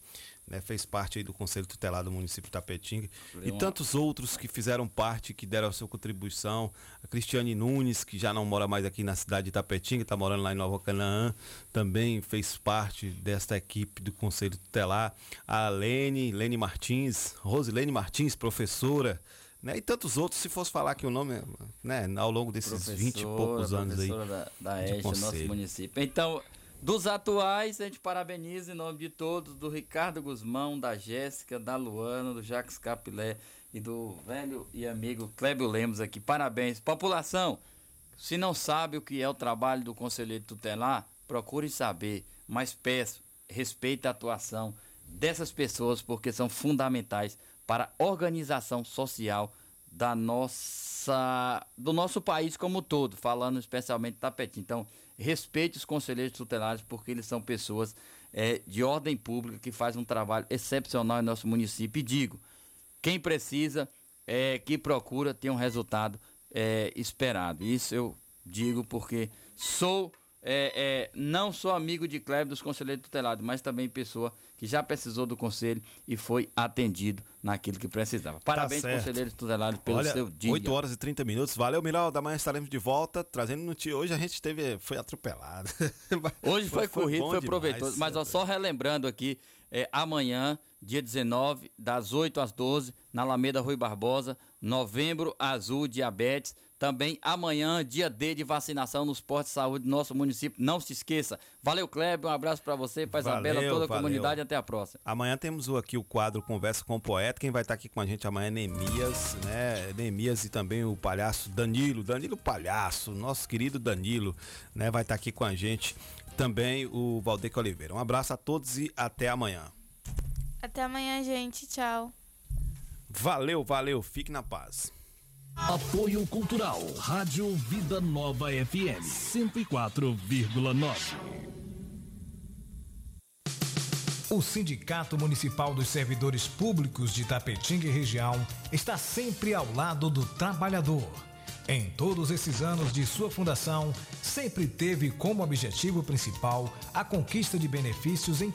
né, fez parte do Conselho Tutelar do município de Tapetinga, e tantos outros que fizeram parte, que deram a sua contribuição. A Cristiane Nunes, que já não mora mais aqui na cidade de Tapetinga, está morando lá em Nova Canaã, também fez parte desta equipe do Conselho Tutelar. A Lene, Lene Martins, Rosilene Martins, professora, né? E tantos outros, se fosse falar aqui o nome, né, ao longo desses 20 e poucos anos aí. Da, da ESG, nosso município. Então, dos atuais, a gente parabeniza em nome de todos, do Ricardo Guzmão, da Jéssica, da Luana, do Jacques Capilé e do velho e amigo Clébio Lemos aqui. Parabéns. População, se não sabe o que é o trabalho do conselheiro tutelar, procure saber, mas peço, respeite a atuação dessas pessoas, porque são fundamentais para a organização social da nossa, do nosso país como um todo, falando especialmente da Tapete. Então, respeite os conselheiros tutelares, porque eles são pessoas é, de ordem pública que fazem um trabalho excepcional em nosso município. E digo, quem precisa, é, que procura ter um resultado é, esperado. Isso eu digo porque sou é, é, não sou amigo de Kleber dos conselheiros tutelados, mas também pessoa que já precisou do conselho e foi atendido naquilo que precisava. Tá Parabéns, tá conselheiros tutelados, pelo Olha, seu dia. 8 horas e 30 minutos. Valeu, Miral. Da manhã estaremos de volta, trazendo notícia. Hoje a gente teve, foi atropelado. Hoje foi, foi corrido, foi, foi proveitoso. Mas ó, só relembrando aqui, é, amanhã, dia 19, das 8 às 12, na Alameda Rui Barbosa, Novembro Azul Diabetes. Também amanhã, dia D de vacinação nos postos de saúde do nosso município. Não se esqueça. Valeu, Kleber. Um abraço para você, para Isabela, toda a valeu. comunidade. Até a próxima. Amanhã temos o- aqui o quadro Conversa com o Poeta. Quem vai estar aqui com a gente amanhã é Neemias, né? Neemias e também o palhaço Danilo. Danilo Palhaço, nosso querido Danilo, né? Vai estar aqui com a gente também o Valdeco Oliveira. Um abraço a todos e até amanhã. Até amanhã, gente. Tchau. Valeu, valeu. Fique na paz. Apoio Cultural. Rádio Vida Nova FM 104,9. O Sindicato Municipal dos Servidores Públicos de Tapetinga e Região está sempre ao lado do trabalhador. Em todos esses anos de sua fundação, sempre teve como objetivo principal a conquista de benefícios em